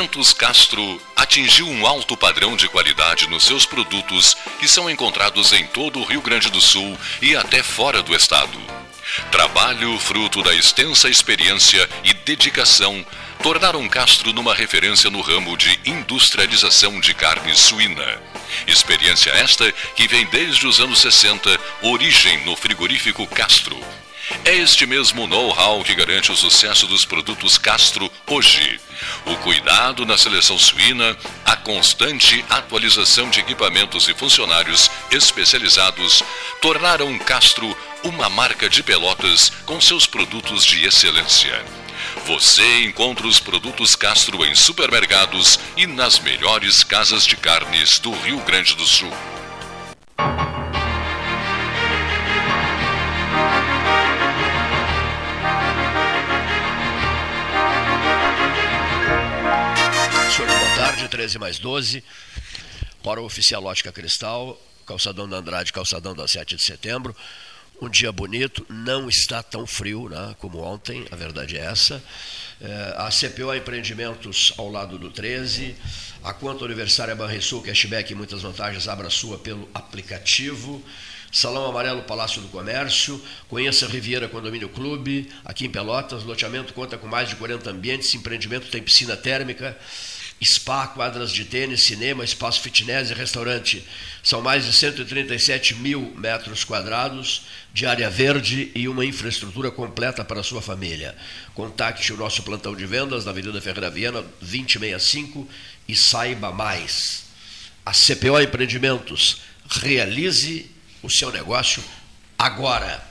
Alimentos Castro atingiu um alto padrão de qualidade nos seus produtos que são encontrados em todo o Rio Grande do Sul e até fora do estado. Trabalho fruto da extensa experiência e dedicação tornaram Castro numa referência no ramo de industrialização de carne suína. Experiência esta que vem desde os anos 60, origem no frigorífico Castro, é este mesmo know-how que garante o sucesso dos produtos Castro hoje. O cuidado na seleção suína, a constante atualização de equipamentos e funcionários especializados tornaram Castro uma marca de pelotas com seus produtos de excelência. Você encontra os produtos Castro em supermercados e nas melhores casas de carnes do Rio Grande do Sul. 13 mais 12, para o Oficial Ótica Cristal, calçadão da Andrade, calçadão da 7 de setembro. Um dia bonito, não está tão frio né, como ontem, a verdade é essa. É, a CPO Empreendimentos ao lado do 13, a conta aniversária Banrisul, cashback e muitas vantagens, abra sua pelo aplicativo. Salão Amarelo Palácio do Comércio, conheça Riviera Condomínio Clube, aqui em Pelotas, loteamento conta com mais de 40 ambientes, empreendimento tem piscina térmica, spa, quadras de tênis, cinema, espaço fitness e restaurante. São mais de 137 mil metros quadrados de área verde e uma infraestrutura completa para a sua família. Contacte o nosso plantão de vendas na Avenida Ferreira Viana 2065 e saiba mais. A CPO Empreendimentos realize o seu negócio agora.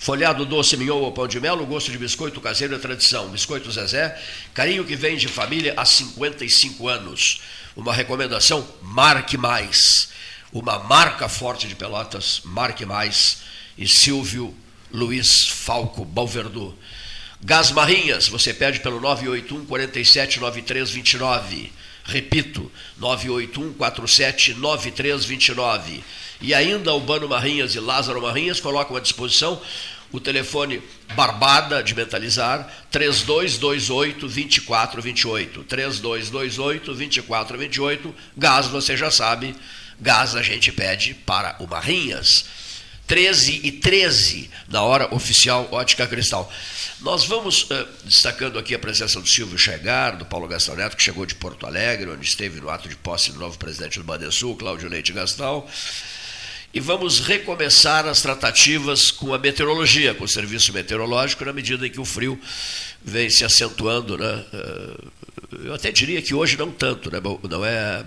Folhado doce mignon ou pão de mel, gosto de biscoito caseiro é tradição. Biscoito Zezé, carinho que vem de família há 55 anos. Uma recomendação, marque mais. Uma marca forte de Pelotas, marque mais. E Silvio Luiz Falco Balverdu. Gás Marrinhas, você pede pelo 981 47 9329. Repito, 981 47 9329. E ainda Albano Marrinhas e Lázaro Marrinhas colocam à disposição o telefone Barbada de Mentalizar, 3228 2428. 3228 2428. Gás, você já sabe, gás a gente pede para o Marrinhas. 13 e 13, na hora oficial Ótica Cristal. Nós vamos uh, destacando aqui a presença do Silvio Chegar, do Paulo Gastão Neto, que chegou de Porto Alegre, onde esteve no ato de posse do novo presidente do Badesul, Cláudio Leite Gastal e vamos recomeçar as tratativas com a meteorologia, com o serviço meteorológico, na medida em que o frio vem se acentuando. Né? Eh, eu até diria que hoje não tanto, né? não é,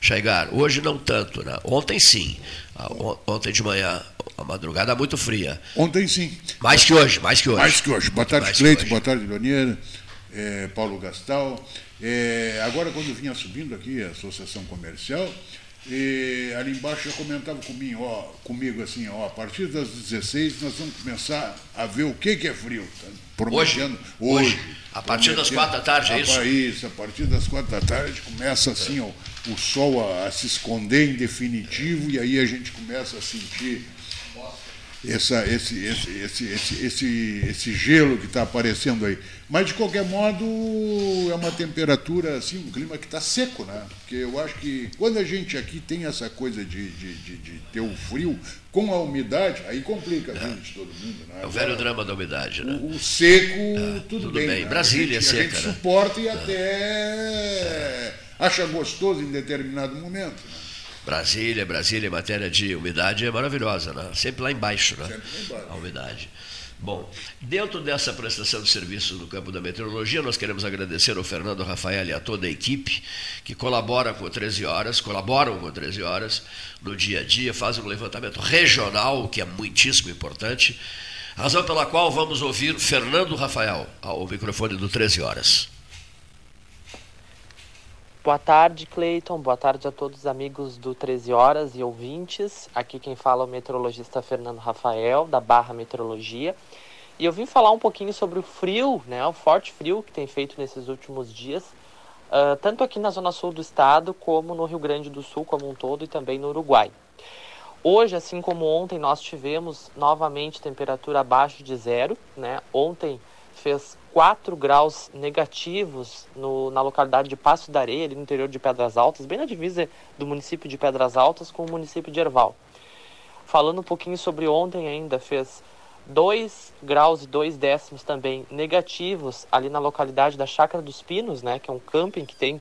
Chaigar? Hoje não tanto. Né? Ontem sim. Ah, ontem de manhã, a madrugada muito fria. Ontem sim. Mais que hoje, mais que hoje. Mais que hoje. Boa tarde, Cleito, boa tarde, Donier, é, Paulo Gastal. É, agora, quando vinha subindo aqui a Associação Comercial, e ali embaixo já comentava comigo, ó, comigo assim, ó, a partir das 16 nós vamos começar a ver o que, que é frio. Tá? Hoje, hoje, hoje. A partir das quatro da tarde, é isso? Isso, a partir das quatro da tarde começa assim, ó, o sol a, a se esconder em definitivo e aí a gente começa a sentir essa, esse, esse, esse, esse, esse, esse gelo que está aparecendo aí. Mas, de qualquer modo, é uma temperatura, assim, um clima que está seco, né? Porque eu acho que quando a gente aqui tem essa coisa de, de, de, de ter o frio com a umidade, aí complica a vida de todo mundo. Né? É o velho drama da umidade, né? O, o seco, é, tudo, tudo, bem. bem. Né? Brasília a gente, é seca. A gente né? suporta e é. até acha gostoso em determinado momento. Né? Brasília, Brasília, em matéria de umidade é maravilhosa, né? Sempre lá embaixo, né? Sempre A umidade. Bom, dentro dessa prestação de serviço no campo da meteorologia, nós queremos agradecer ao Fernando Rafael e a toda a equipe que colabora com 13 horas, colaboram com 13 horas no dia a dia, fazem um levantamento regional, que é muitíssimo importante, razão pela qual vamos ouvir Fernando Rafael ao microfone do 13 horas. Boa tarde, Cleiton. Boa tarde a todos os amigos do 13 Horas e ouvintes. Aqui quem fala é o meteorologista Fernando Rafael, da Barra Meteorologia. E eu vim falar um pouquinho sobre o frio, né, o forte frio que tem feito nesses últimos dias, uh, tanto aqui na zona sul do estado, como no Rio Grande do Sul como um todo e também no Uruguai. Hoje, assim como ontem, nós tivemos novamente temperatura abaixo de zero. Né? Ontem fez 4 graus negativos no, na localidade de Passo da Areia, ali no interior de Pedras Altas, bem na divisa do município de Pedras Altas com o município de Erval. Falando um pouquinho sobre ontem ainda, fez 2 graus e 2 décimos também negativos ali na localidade da Chácara dos Pinos, né, que é um camping que tem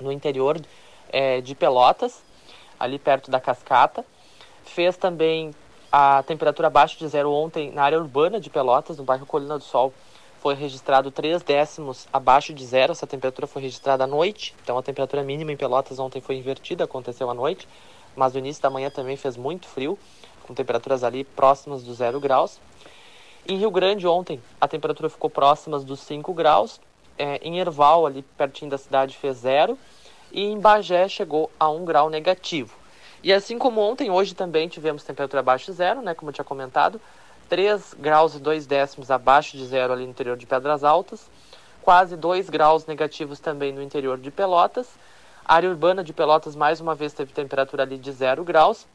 no interior é, de Pelotas, ali perto da cascata. Fez também a temperatura abaixo de zero ontem na área urbana de Pelotas, no bairro Colina do Sol. Foi registrado 3 décimos abaixo de zero. Essa temperatura foi registrada à noite. Então a temperatura mínima em Pelotas ontem foi invertida, aconteceu à noite. Mas no início da manhã também fez muito frio, com temperaturas ali próximas do zero graus. Em Rio Grande ontem a temperatura ficou próximas dos 5 graus. É, em Erval, ali pertinho da cidade, fez zero. E em Bagé chegou a 1 grau negativo. E assim como ontem, hoje também tivemos temperatura abaixo de zero, né, como eu tinha comentado, 3 graus e 2 décimos abaixo de zero ali no interior de Pedras Altas, quase 2 graus negativos também no interior de Pelotas. A área urbana de Pelotas mais uma vez teve temperatura ali de 0 graus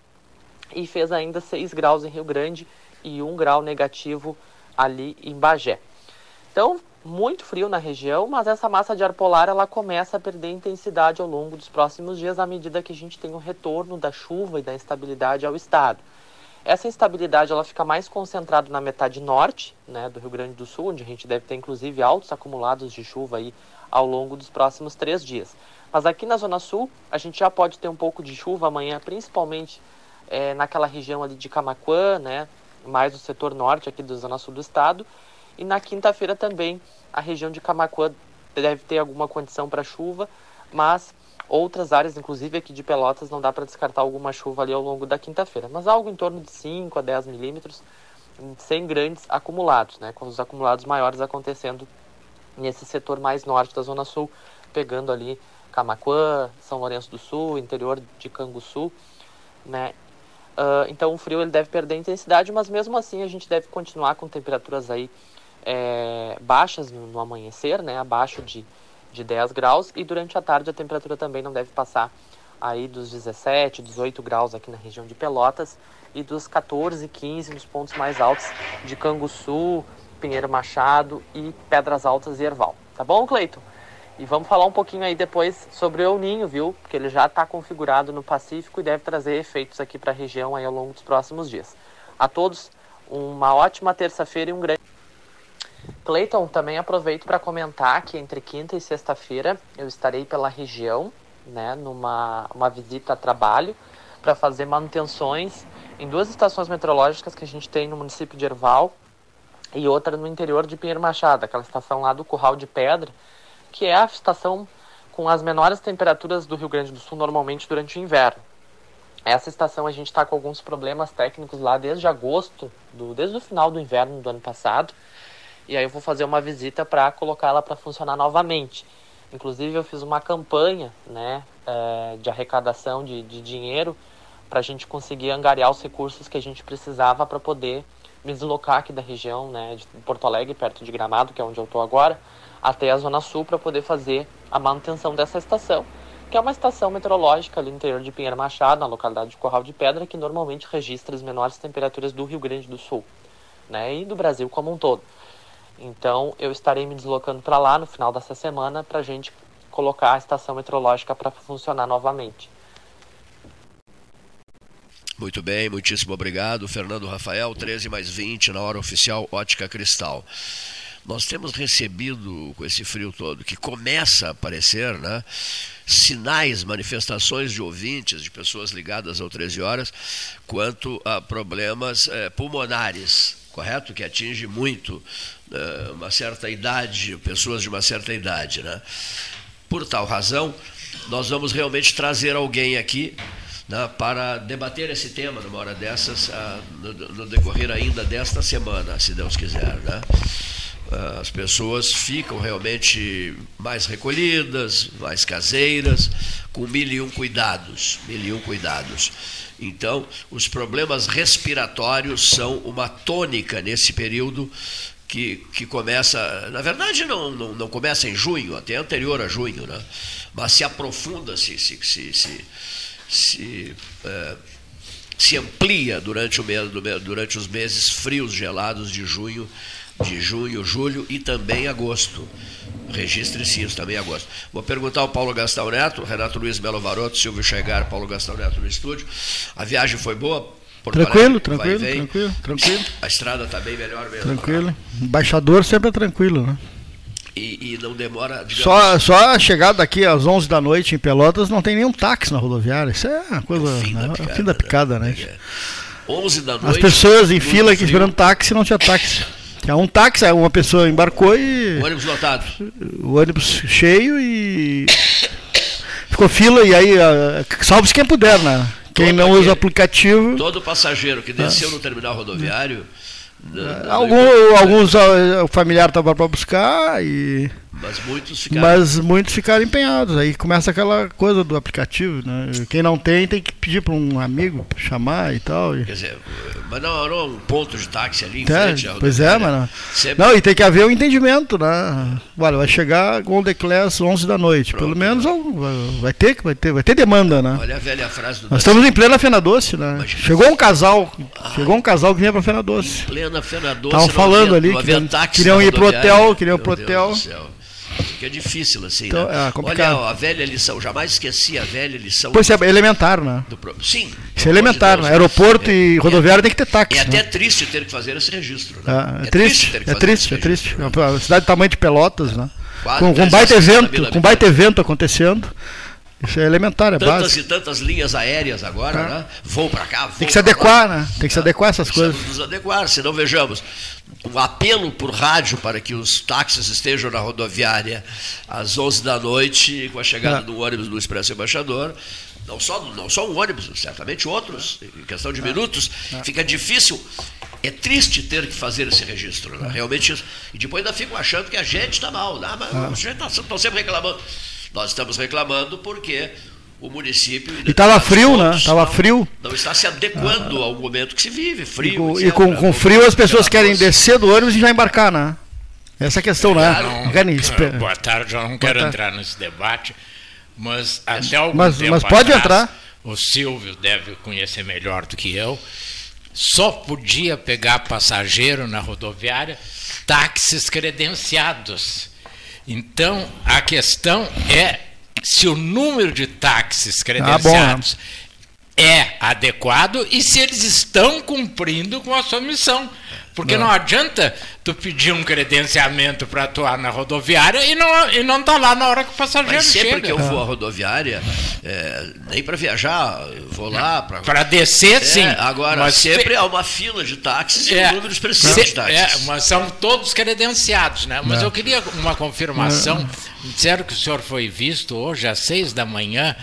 e fez ainda 6 graus em Rio Grande e 1 grau negativo ali em Bagé. Então, muito frio na região, mas essa massa de ar polar ela começa a perder intensidade ao longo dos próximos dias à medida que a gente tem o retorno da chuva e da instabilidade ao estado. Essa instabilidade ela fica mais concentrada na metade norte, né, do Rio Grande do Sul, onde a gente deve ter inclusive altos acumulados de chuva aí ao longo dos próximos três dias. Mas aqui na zona sul a gente já pode ter um pouco de chuva amanhã, principalmente é, naquela região ali de Camaquã, né, mais o setor norte aqui da zona sul do estado e na quinta-feira também a região de Camacuã deve ter alguma condição para chuva, mas outras áreas, inclusive aqui de Pelotas, não dá para descartar alguma chuva ali ao longo da quinta-feira. Mas algo em torno de 5 a 10 milímetros, sem grandes acumulados, né? com os acumulados maiores acontecendo nesse setor mais norte da Zona Sul, pegando ali Camacuã, São Lourenço do Sul, interior de Canguçu, né? Uh, então o frio ele deve perder intensidade, mas mesmo assim a gente deve continuar com temperaturas aí é, baixas no, no, amanhecer, né, abaixo de, de 10 graus, e durante a tarde a temperatura também não deve passar aí dos 17, 18 graus aqui na região de Pelotas e dos 14, 15 nos pontos mais altos de Canguçu, Pinheiro Machado e Pedras Altas e Erval. Tá bom, Cleiton? E vamos falar um pouquinho aí depois sobre o El Ninho, viu? Porque ele já está configurado no Pacífico e deve trazer efeitos aqui para a região aí ao longo dos próximos dias. A todos, uma ótima terça-feira e um grande Cleiton, também aproveito para comentar que entre quinta e sexta-feira eu estarei pela região, né, numa uma visita a trabalho para fazer manutenções em duas estações meteorológicas que a gente tem no município de Erval e outra no interior de Pinheiro Machado, aquela estação lá do Curral de Pedra, que é a estação com as menores temperaturas do Rio Grande do Sul normalmente durante o inverno. Essa estação a gente está com alguns problemas técnicos lá desde agosto, do, desde o final do inverno do ano passado e aí eu vou fazer uma visita para colocá-la para funcionar novamente. Inclusive eu fiz uma campanha né, é, de arrecadação de, de dinheiro para a gente conseguir angariar os recursos que a gente precisava para poder me deslocar aqui da região né, de Porto Alegre, perto de Gramado, que é onde eu estou agora, até a Zona Sul para poder fazer a manutenção dessa estação, que é uma estação meteorológica ali no interior de Pinheiro Machado, na localidade de Corral de Pedra, que normalmente registra as menores temperaturas do Rio Grande do Sul né, e do Brasil como um todo. Então eu estarei me deslocando para lá no final dessa semana para a gente colocar a estação meteorológica para funcionar novamente. Muito bem, muitíssimo obrigado. Fernando Rafael, 13 mais 20 na hora oficial Ótica Cristal. Nós temos recebido, com esse frio todo, que começa a aparecer, né, sinais, manifestações de ouvintes, de pessoas ligadas ao 13 horas, quanto a problemas eh, pulmonares, correto? Que atinge muito uma certa idade, pessoas de uma certa idade. Né? Por tal razão, nós vamos realmente trazer alguém aqui né, para debater esse tema numa hora dessas, ah, no, no, decorrer ainda desta semana, se Deus quiser. Né? Ah, as pessoas ficam realmente mais recolhidas, mais caseiras, com mil e um cuidados, mil e um cuidados. Então, os problemas respiratórios são uma tônica nesse período que, que começa, na verdade não, não, não, começa em junho, até anterior a junho, né? mas se aprofunda, se, se, se, se, se, é, se amplia durante, o mês, durante os meses frios, gelados de junho de junho, julho e também agosto. Registre-se isso também agosto. Vou perguntar ao Paulo Gastão Neto, Renato Luiz Melo Varoto, Silvio Chegar, Paulo Gastão Neto no estúdio. A viagem foi boa? Tranquilo, tranquilo, tranquilo, tranquilo. A estrada está bem melhor mesmo. Tranquilo. Embaixador sempre é tranquilo, né? E, e, não demora. Digamos... Só, só a chegada daqui às 11 da noite em Pelotas não tem nenhum táxi na rodoviária. Isso é uma coisa. É fim, né? da, picada, é fim da picada, né? né? 11 da noite. As pessoas em fila aqui esperando táxi não tinha táxi. Tinha um táxi, uma pessoa embarcou e. O ônibus lotado. O ônibus cheio e. Ficou fila e aí. Salve-se quem puder, né? Quem não usa o aplicativo. Todo passageiro que desceu no terminal rodoviário. Algum, alguns o familiar estava para buscar e mas muitos ficaram. Mas muitos ficaram empenhados. Aí começa aquela coisa do aplicativo, né? Quem não tem tem que pedir para um amigo chamar e tal. Quer dizer, mas não, não um ponto de táxi ali em é, frente Pois é, mano. Sempre... Não, e tem que haver um entendimento, né? Olha, vai chegar Golden Class 11 da noite. Pronto, Pelo menos vai ter que vai ter, vai ter demanda, né? Olha a velha frase do Nós estamos em plena Fena Doce, né? Imagina. Chegou um casal, ah, chegou um casal que vinha para Fena Doce. Em plena Fena Doce. Estavam falando ali, queriam, queriam ir pro hotel, queriam ir pro hotel. Que é difícil, assim, então, né? É Olha, ó, a velha lição, jamais esqueci a velha lição. Pois é, elementar, né? Do, sim. Isso é elementar, de né? Aeroporto é, e rodoviário é, tem que ter táxi. É né? até triste ter que fazer esse registro. Né? É, é, triste, triste é triste, é triste. Né? A cidade do tamanho de Pelotas, né? Com, com baita evento, com baita evento acontecendo. Isso é elementar, é tantas básico. e tantas linhas aéreas agora, é. né? Vou para cá, vou Tem que se adequar, lá. né? Tem que se adequar a essas Precisamos coisas. nos adequar, senão vejamos, um apelo por rádio para que os táxis estejam na rodoviária às 11 da noite, com a chegada é. do ônibus do Expresso Embaixador, não só, não só um ônibus, certamente outros, em questão de é. minutos, é. fica difícil. É triste ter que fazer esse registro, né? realmente. E depois ainda ficam achando que a gente está mal, né? mas é. a gente está sempre reclamando. Nós estamos reclamando porque o município. E estava frio, né? Estava frio. Não está se adequando ah. ao momento que se vive, frio. E com, e com, com frio as pessoas querem descer do ônibus e já embarcar, né? Essa é a questão, né? Não, boa tarde, eu não quero entrar nesse debate, mas até algum mas, tempo mas pode atrás, entrar. o Silvio deve conhecer melhor do que eu, só podia pegar passageiro na rodoviária táxis credenciados. Então, a questão é se o número de táxis credenciados ah, é adequado e se eles estão cumprindo com a sua missão. Porque não, não adianta tu pedir um credenciamento para atuar na rodoviária e não e não tá lá na hora que o passageiro Mas sempre chega. que eu vou à rodoviária, é, nem para viajar, vou lá para para descer, é, sim. Agora mas sempre há uma fila de táxis é, e um número expressivo de táxis. É, mas são todos credenciados, né? Mas eu queria uma confirmação. Disseram que o senhor foi visto hoje às seis da manhã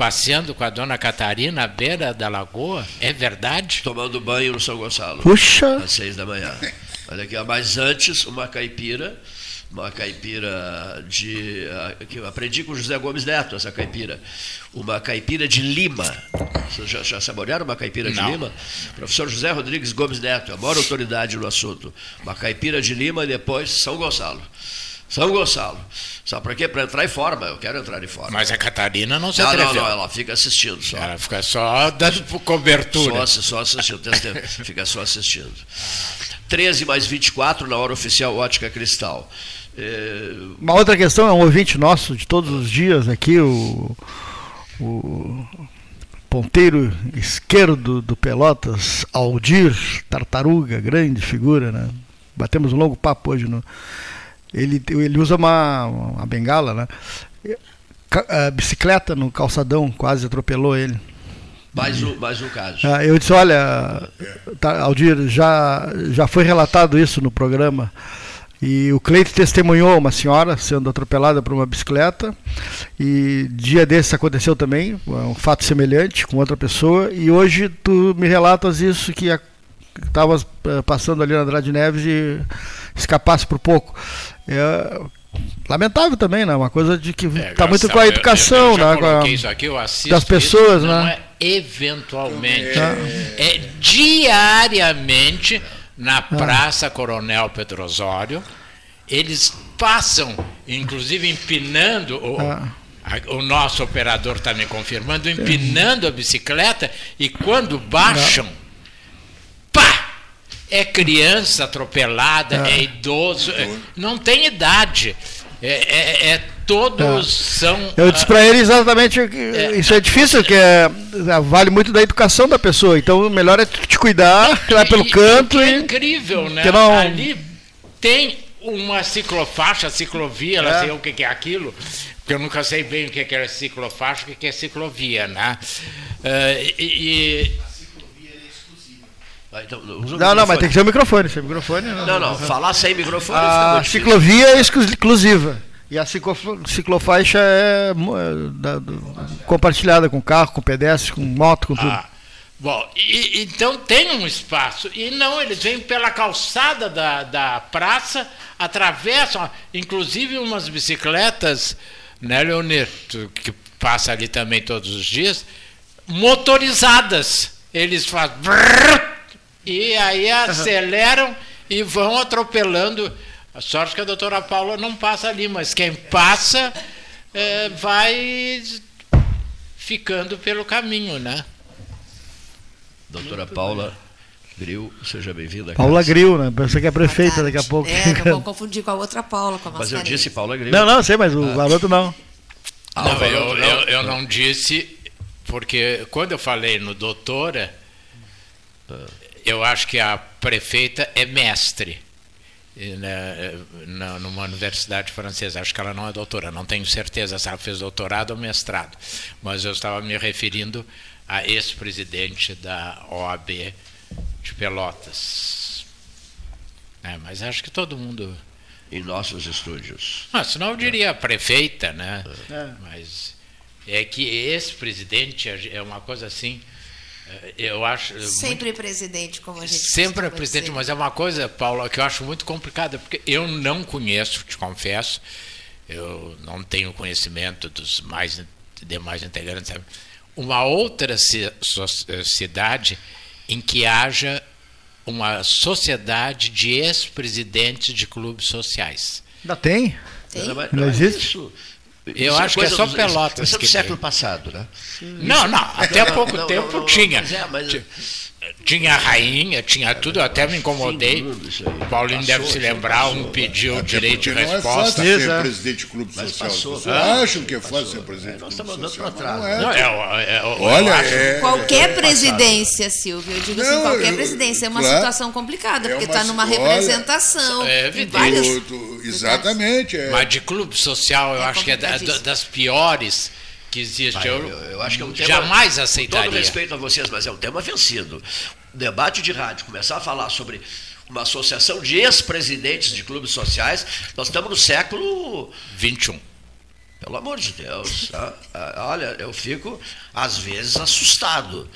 passeando com a dona Catarina à beira da lagoa? É verdade? Tomando banho no São Gonçalo. Puxa! Às seis da manhã. Olha aqui, mas antes, uma caipira, uma caipira de. que eu aprendi com José Gomes Neto, essa caipira. Uma caipira de Lima. Vocês já, já saborearam uma caipira de Não. Lima? Professor José Rodrigues Gomes Neto, a maior autoridade no assunto. Uma caipira de Lima e depois São Gonçalo. São Gonçalo. Sabe para quê? Para entrar em forma. Eu quero entrar em forma. Mas a Catarina não se não, atreveu. Não, não, ela fica assistindo só. Ela fica só dando cobertura. Só, só assistindo. fica só assistindo. 13 mais 24 na hora oficial Ótica Cristal. É... Uma outra questão é um ouvinte nosso de todos os dias aqui, o, o ponteiro esquerdo do Pelotas, Aldir Tartaruga, grande figura, né? Batemos um longo papo hoje no, ele, ele usa uma, uma bengala, né? A bicicleta no calçadão quase atropelou ele. Mais mais um caso. Ah, eu disse, olha, tá, Aldir, já, já foi relatado isso no programa. E o Cleito testemunhou uma senhora sendo atropelada por uma bicicleta. E dia desses aconteceu também, um fato semelhante com outra pessoa. E hoje tu me relatas isso que estava eh, passando ali na Andrade Neves e escapasse por pouco. É lamentável também, né? Uma coisa de que está é, tá muito com a educação, eu, eu né? A, isso aqui, eu das pessoas, né? É eventualmente, é. é diariamente na ah. Praça Coronel Petrosório. Eles passam, inclusive empinando o, ah. o nosso operador está me confirmando, empinando a bicicleta e quando baixam! É criança atropelada, é, é idoso, é, não tem idade. É, é, é todos é. são. Eu disse para ele exatamente é. isso é difícil, que é, vale muito da educação da pessoa. Então o melhor é te cuidar, lá pelo e, canto. E, é incrível, né? Não... Ali tem uma ciclofaixa, ciclovia, ela sei o que é aquilo, porque eu nunca sei bem o que é ciclofaixa, o que é ciclovia, né? Uh, e, então, não, não, mas tem que ser o microfone. Sem microfone não, não, não, falar sem microfone. A ciclovia é exclusiva. E a ciclofaixa é, é da, compartilhada com carro, com pedestre, com moto, com tudo. Ah, bom, e, então tem um espaço. E não, eles vêm pela calçada da, da praça, atravessam, inclusive umas bicicletas, né, Leonir, que passa ali também todos os dias, motorizadas. Eles fazem. Brrr, e aí aceleram e vão atropelando. A sorte que a doutora Paula não passa ali, mas quem passa é, vai ficando pelo caminho, né? Doutora Paula Gril, seja bem-vinda. Paula Gril, né? Pensa que é prefeita daqui a pouco. É, não vou confundir com a outra Paula, com a Mas eu disse Paula Gril. Não, não, sei, mas o ah. garoto não. Ah, não, eu, não. Eu, eu não disse, porque quando eu falei no doutora, ah eu acho que a prefeita é mestre né, na, numa universidade francesa. Acho que ela não é doutora, não tenho certeza se ela fez doutorado ou mestrado. Mas eu estava me referindo a ex-presidente da OAB de Pelotas. É, mas acho que todo mundo. Em nossos estúdios. Ah, senão eu diria prefeita, né? É. Mas é que ex-presidente é, uma coisa assim eu acho sempre muito, presidente como a gente sempre é presidente dizer. mas é uma coisa Paulo que eu acho muito complicada porque eu não conheço te confesso eu não tenho conhecimento dos mais demais integrantes sabe? uma outra cidade em que haja uma sociedade de ex-presidentes de clubes sociais ainda tem, tem? não, não existe isso eu acho que é só Pelotas. Isso é do século passado, né? Não, não, até há pouco não, tempo não, não, tinha. É, mas... Tinha rainha, tinha tudo, eu até me incomodei. O Paulinho deve se lembrar, um pediu o direito de resposta. Não é fácil ser presidente de clube social. Passou, ah, acham que é fácil ser presidente de clube social? Não é. Não, é, é, Olha, é, qualquer presidência, Silvio, eu digo assim, qualquer presidência é uma situação complicada, porque está numa representação. É evidente. Exatamente. Mas de clube social, eu acho que é das piores que existe. eu, eu, acho que é um tema, jamais aceitaria. Com todo respeito a vocês, mas é um tema vencido. O debate de rádio, começar a falar sobre uma associação de ex-presidentes de clubes sociais, nós estamos no século 21. Pelo amor de Deus. Ah, ah, olha, eu fico, às vezes, assustado.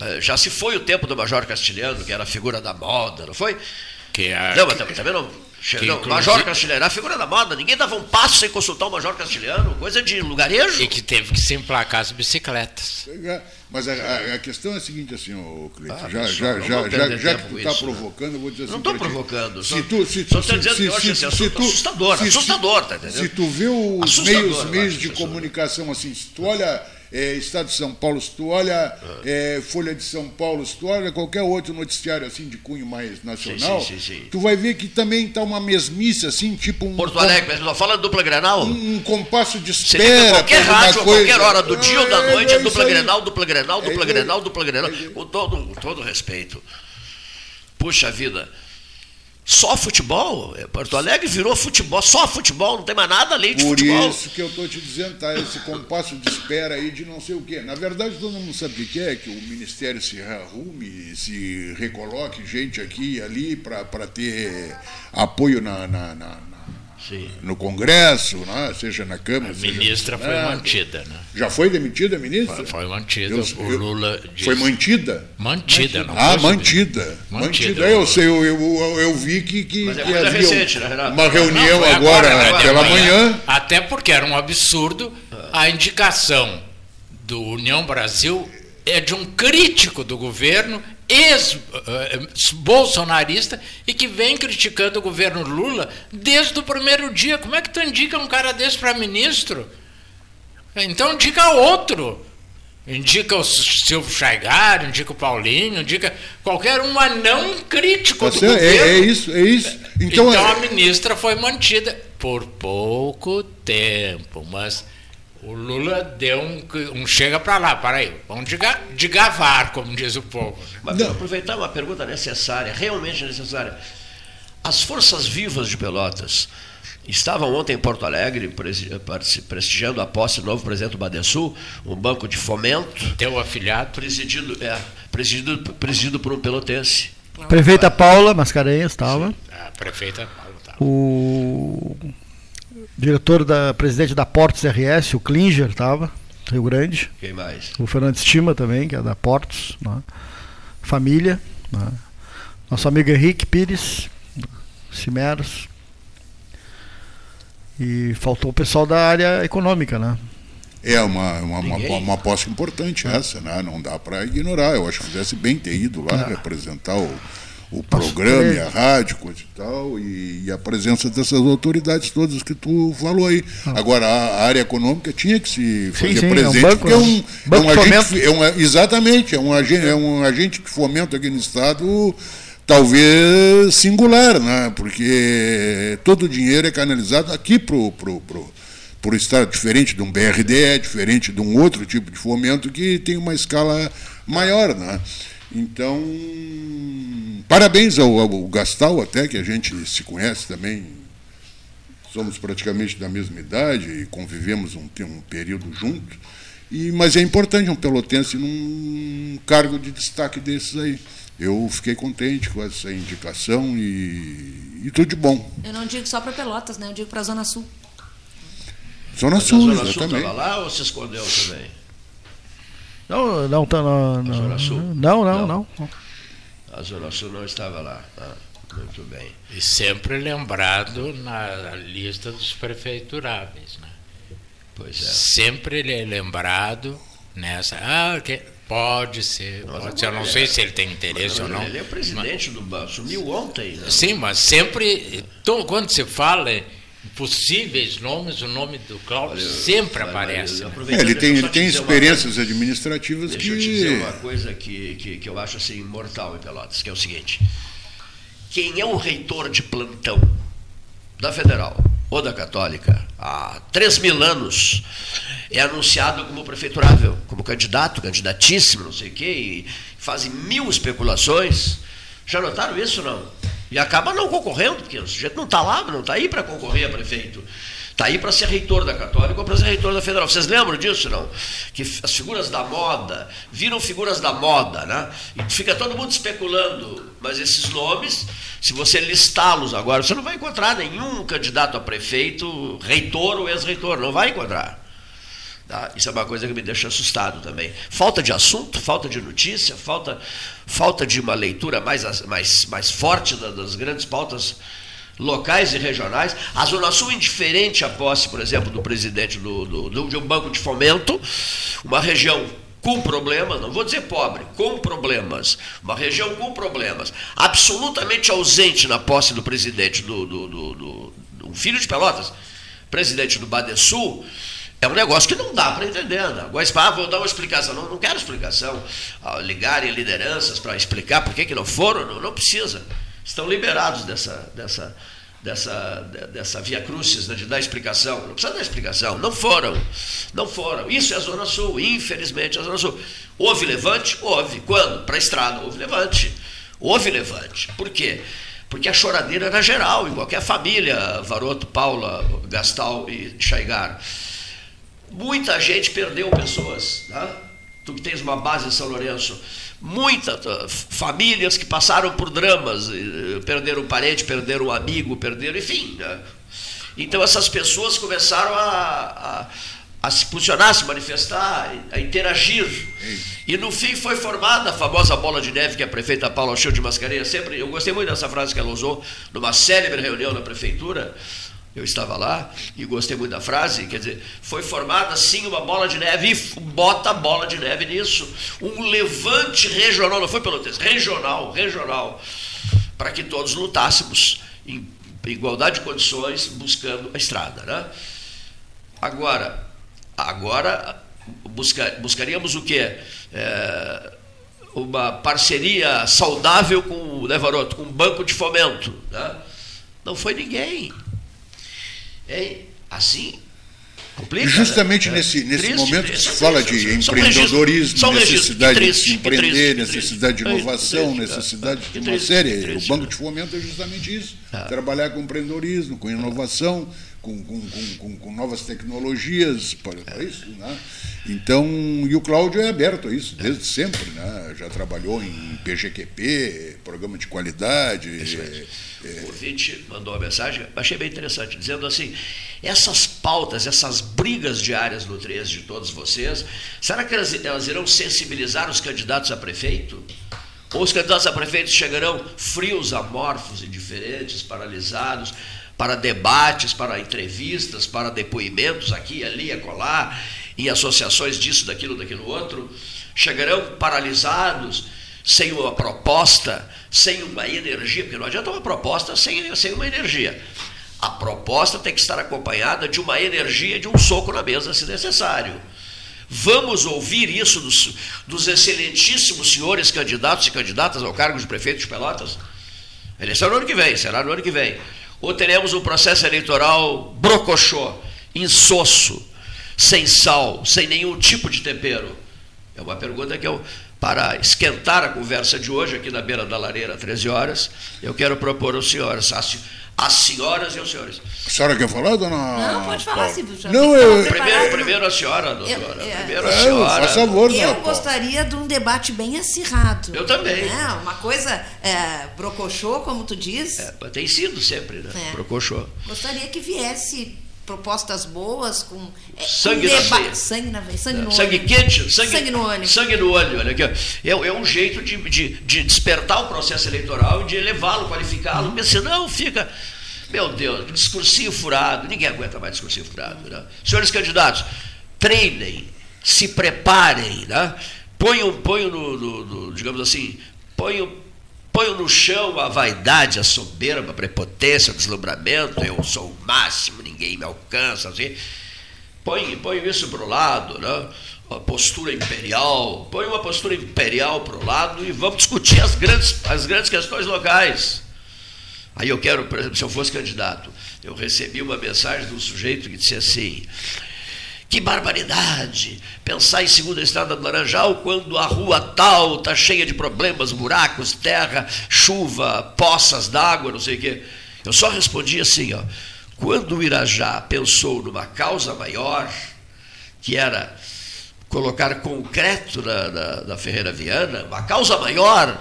Eh, já se foi o tempo do Major Castilhano, que era a figura da moda, não foi? Que a... Não, mas também não não, o Major Castilhano, a figura da moda, ninguém dava um passo sem consultar o Major Castilhano, coisa de lugarejo. E que teve que se emplacar as bicicletas. É, mas a, a, questão é a seguinte, assim, o Cleiton, ah, já, já, já, já, já que tu está provocando, eu vou dizer assim. Não estou provocando. Se tu, se tu, se, dizendo se, que eu acho se, assim, se, tu, assustador, se, assustador, tá entendendo? Se tu vê os meios, meios de comunicação assim, se tu olha é, Estado de São Paulo, se tu olha é, Folha de São Paulo, se tu olha qualquer outro noticiário assim de cunho mais nacional, sim, sim, sim, tu vai ver que também está uma mesmice assim, tipo um. Porto Alegre, não fala dupla Grenal? Um, um compasso de espera. qualquer rádio, coisa. qualquer hora do dia ou da é, noite, é, é dupla Grenal, dupla Grenal, dupla é, Grenal, dupla Grenal, com todo, com todo respeito. Puxa vida. Só futebol? É, Porto Alegre virou futebol, só futebol, não tem mais nada além de Por futebol. Por isso que eu estou te dizendo, tá esse compasso de espera aí de não sei o quê. Na verdade, todo mundo sabe o que é, que o Ministério se arrume, se recoloque gente aqui e ali para ter apoio na, na, na Sim. no Congresso, né? seja na Câmara. A ministra foi mantida. Né? Já foi demitida a ministra? Foi, foi mantida. Eu, o Lula disse... Foi mantida? Mantida, não Ah, mantida. Mantida. mantida. Eu sei, eu, eu, eu vi que, que, é que havia recente, né, uma reunião não, agora, agora pela manhã. manhã. Até porque era um absurdo a indicação do União Brasil é de um crítico do governo ex-bolsonarista e que vem criticando o governo Lula desde o primeiro dia. Como é que tu indica um cara desse para ministro? Então indica outro. indica o Silvio Chaigar, indica o Paulinho, indica qualquer um, mas não crítico tá do governo. É, é, isso, é isso. Então, então é... a ministra foi mantida por pouco tempo, mas o Lula deu um, um chega para lá, para aí, vamos de, de gavar, como diz o povo. Né? Mas vou aproveitar uma pergunta necessária, realmente necessária. As forças vivas de Pelotas estavam ontem em Porto Alegre prestigiando a posse do novo presidente do Badesul, um banco de fomento. Teu afiliado? Presidido, é, presidido, presidido por um pelotense. Prefeita Paula Mascarenhas estava. A prefeita Paula estava. O diretor da presidente da Portos RS, o Klinger, estava. Rio Grande. Quem mais? O Fernando Estima também, que é da Portos. Né? Família. Né? Nosso amigo Henrique Pires, Cimeros. E faltou o pessoal da área econômica, né? É uma, uma, uma, uma aposta importante essa, né? Não dá para ignorar. Eu acho que fizesse bem ter ido lá é. representar o, o programa e a rádio, coisa e tal, e, e, a presença dessas autoridades todas que tu falou aí. Ah. Agora, a área econômica tinha que se fazer sim, sim, presente, é um banco, porque é um, é um agente, é um, exatamente, é um, agente, é um agente de fomento aqui no Estado talvez singular, né? porque todo o dinheiro é canalizado aqui para o pro, pro, pro Estado, diferente de um BRDE, diferente de um outro tipo de fomento que tem uma escala maior. Né? Então, parabéns ao, ao Gastal, até que a gente se conhece também, somos praticamente da mesma idade e convivemos um, um período junto. E, mas é importante um pelotense num cargo de destaque desses aí. Eu fiquei contente com essa indicação e, e tudo de bom. Eu não digo só para Pelotas, né? Eu digo para a Zona Sul. Zona Sul, Zona exatamente. Sul lá ou se escondeu também? Não, não está na, na, Zona Sul? Não, não, não, não. A Zona Sul não estava lá. Ah, muito bem. E sempre lembrado na lista dos prefeituráveis, né? Pois é. Sempre ele é lembrado nessa. Ah, que Pode ser, pode ser. Eu não é, sei se ele tem interesse ou não. Ele é presidente mas, do banco, sumiu ontem. Né? Sim, mas sempre, então, quando se fala possíveis nomes, o nome do Cláudio sempre aparece. Né? É, ele tem, ele tem experiências administrativas deixa que. Deixa eu te dizer uma coisa que, que, que eu acho assim mortal em Pelotas, que é o seguinte: quem é o reitor de plantão da Federal ou da Católica há 3 mil anos é anunciado como prefeiturável, como candidato, candidatíssimo, não sei o quê, e fazem mil especulações. Já notaram isso não? E acaba não concorrendo, porque o sujeito não está lá, não está aí para concorrer a prefeito. Está aí para ser reitor da Católica ou para ser reitor da Federal. Vocês lembram disso, não? Que as figuras da moda viram figuras da moda, né? E fica todo mundo especulando. Mas esses nomes, se você listá-los agora, você não vai encontrar nenhum candidato a prefeito, reitor ou ex-reitor. Não vai encontrar. Tá? Isso é uma coisa que me deixa assustado também. Falta de assunto, falta de notícia, falta, falta de uma leitura mais, mais, mais forte das grandes pautas locais e regionais. A Zona Sul, indiferente à posse, por exemplo, do presidente do, do, do, de um banco de fomento, uma região com problemas, não vou dizer pobre, com problemas, uma região com problemas, absolutamente ausente na posse do presidente do, do, do, do, do filho de Pelotas, presidente do Badesul, é um negócio que não dá para entender. Né? Agora, ah, vou dar uma explicação. Não, não quero explicação. Ah, ligarem lideranças para explicar por que, que não foram, não, não precisa estão liberados dessa, dessa, dessa, dessa via crucis, né, de dar explicação. Não precisa dar explicação. Não foram. Não foram. Isso é a Zona Sul. Infelizmente, é a Zona Sul. Houve levante? Houve. Quando? Para a estrada, houve levante. Houve levante. Por quê? Porque a choradeira era geral, em qualquer família, Varoto, Paula, Gastal e Chaigar. Muita gente perdeu pessoas. Né? Tu que tens uma base em São Lourenço muitas famílias que passaram por dramas, uh, perderam um parente, perderam um amigo, perderam, enfim. Né? Então essas pessoas começaram a, a, a, se posicionar, a se manifestar, a interagir. E no fim foi formada a famosa bola de neve que a prefeita Paula Show de Mascarenha sempre. Eu gostei muito dessa frase que ela usou numa célebre reunião na prefeitura eu estava lá e gostei muito da frase, quer dizer, foi formada sim uma bola de neve e bota a bola de neve nisso. Um levante regional, não foi pelo texto, regional, regional, para que todos lutássemos em igualdade de condições buscando a estrada. Né? Agora, agora buscar, buscaríamos o quê? É, uma parceria saudável com o Levaroto, com um banco de fomento. Né? Não foi ninguém. É assim, Complica, Justamente né? nesse, nesse triste, momento que se fala de empreendedorismo, necessidade triste, de se empreender, triste, necessidade de inovação, necessidade de uma série. O Banco de Fomento é justamente isso. Ah. Trabalhar com empreendedorismo, com inovação, com, com, com, com novas tecnologias para, isso. Né? Então, e o Cláudio é aberto a isso desde sempre. Né? Já trabalhou em PGQP, programa de qualidade. É, é... O ouvinte mandou uma mensagem, achei bem interessante, dizendo assim: essas pautas, essas brigas diárias no 13 de todos vocês, será que elas, elas irão sensibilizar os candidatos a prefeito? Ou os candidatos a prefeito chegarão frios, amorfos, indiferentes, paralisados? Para debates, para entrevistas, para depoimentos aqui, ali, acolá, em associações disso, daquilo, daquilo outro, chegarão paralisados, sem uma proposta, sem uma energia, porque não adianta uma proposta sem, sem uma energia. A proposta tem que estar acompanhada de uma energia, de um soco na mesa, se necessário. Vamos ouvir isso dos, dos excelentíssimos senhores candidatos e candidatas ao cargo de prefeito de Pelotas? Eleição no ano que vem, será no ano que vem ou teremos um processo eleitoral brocochô, insosso, sem sal, sem nenhum tipo de tempero? É uma pergunta que eu, para esquentar a conversa de hoje aqui na beira da lareira, 13 horas, eu quero propor aos senhores, as senhoras e aos senhores. A senhora quer falar, dona? Não, pode falar, se Não, eu... Primeiro, primeiro a senhora, doutora. Eu, primeiro a é, senhora. Faz favor, eu gostaria de um debate bem acirrado. Eu também. Né? Uma coisa é, brocochô, como tu diz. É, tem sido sempre, né? É. Brocochô. Gostaria que viesse propostas boas com é, sangue, na sangue na veia, sangue no sangue olho. quente, sangue, sangue no olho. Sangue no olho, olha aqui. É, é um jeito de, de, de despertar o processo eleitoral e de elevá-lo, qualificá-lo. Porque senão fica meu Deus, discursinho furado, ninguém aguenta mais discursinho furado. Né? Senhores candidatos, treinem, se preparem, né? ponham, ponham no, no, no, digamos assim, ponham, ponham no chão a vaidade, a soberba, a prepotência, o deslumbramento, eu sou o máximo, ninguém me alcança, assim. Põe, põe isso para o lado, né? a postura imperial, põe uma postura imperial para o lado e vamos discutir as grandes, as grandes questões locais. Aí eu quero, por exemplo, se eu fosse candidato, eu recebi uma mensagem de um sujeito que disse assim: que barbaridade! Pensar em segunda estrada do Laranjal quando a rua tal está cheia de problemas, buracos, terra, chuva, poças d'água, não sei o quê. Eu só respondi assim: ó, quando o Irajá pensou numa causa maior, que era colocar concreto na, na, na Ferreira Viana, uma causa maior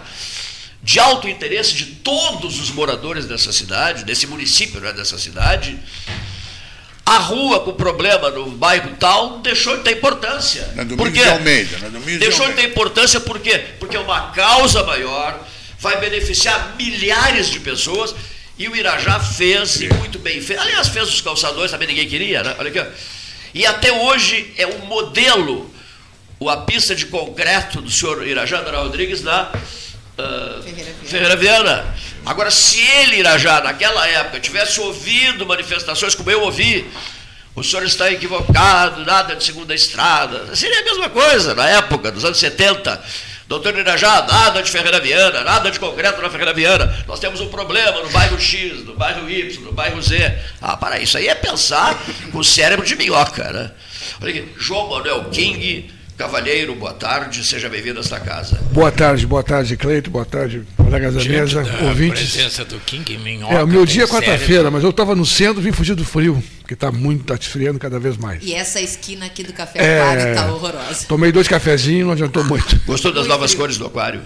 de alto interesse de todos os moradores dessa cidade, desse município, não é dessa cidade. A rua com problema no bairro tal deixou de ter importância. Na Domingos por quê? de Almeida. Na Domingos deixou de, de ter importância por quê? Porque é uma causa maior, vai beneficiar milhares de pessoas e o Irajá fez, e muito bem fez. Aliás, fez os calçadores, também ninguém queria, né? Olha aqui. E até hoje é um modelo, a pista de concreto do senhor Irajá Dona Rodrigues na uh, Ferreira Viana. Agora, se ele, Irajá, naquela época, tivesse ouvido manifestações como eu ouvi, o senhor está equivocado, nada de segunda estrada. Seria a mesma coisa na época, dos anos 70. Doutor Irajá, nada de Ferreira Viana, nada de concreto na Ferreira Viana. Nós temos um problema no bairro X, no bairro Y, no bairro Z. Ah, para isso aí é pensar com o cérebro de minhoca, né? Olha aqui, João Manuel King Cavalheiro, boa tarde, seja bem-vindo a esta casa. Boa tarde, boa tarde, Cleito, boa tarde, colegas da mesa, da ouvintes. presença do King Minhoca. É, o meu dia é quarta-feira, mas eu estava no centro e vim fugir do frio, que está muito, está esfriando cada vez mais. E essa esquina aqui do Café Aquário é, está horrorosa. Tomei dois cafezinhos, não adiantou muito. Gostou das novas cores do aquário?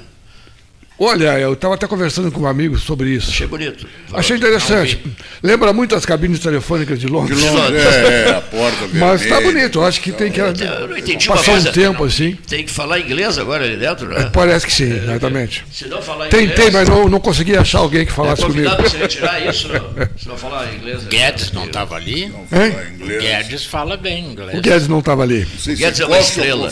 Olha, eu estava até conversando com um amigo sobre isso. Achei bonito. Achei interessante. Lembra muito as cabines telefônicas de Londres. De Londres, é, é, a porta Mas está bonito, eu acho que tem que eu não entendi passar um tempo assim. Tem que falar inglês agora ali dentro, né? É, parece que sim, exatamente. Se não falar inglês... Tem, mas não, não consegui achar alguém que falasse é comigo. se retirar isso, não, se não falar inglês... Guedes não estava ali? Não O Guedes fala bem inglês. O Guedes não estava ali. O Guedes é uma estrela.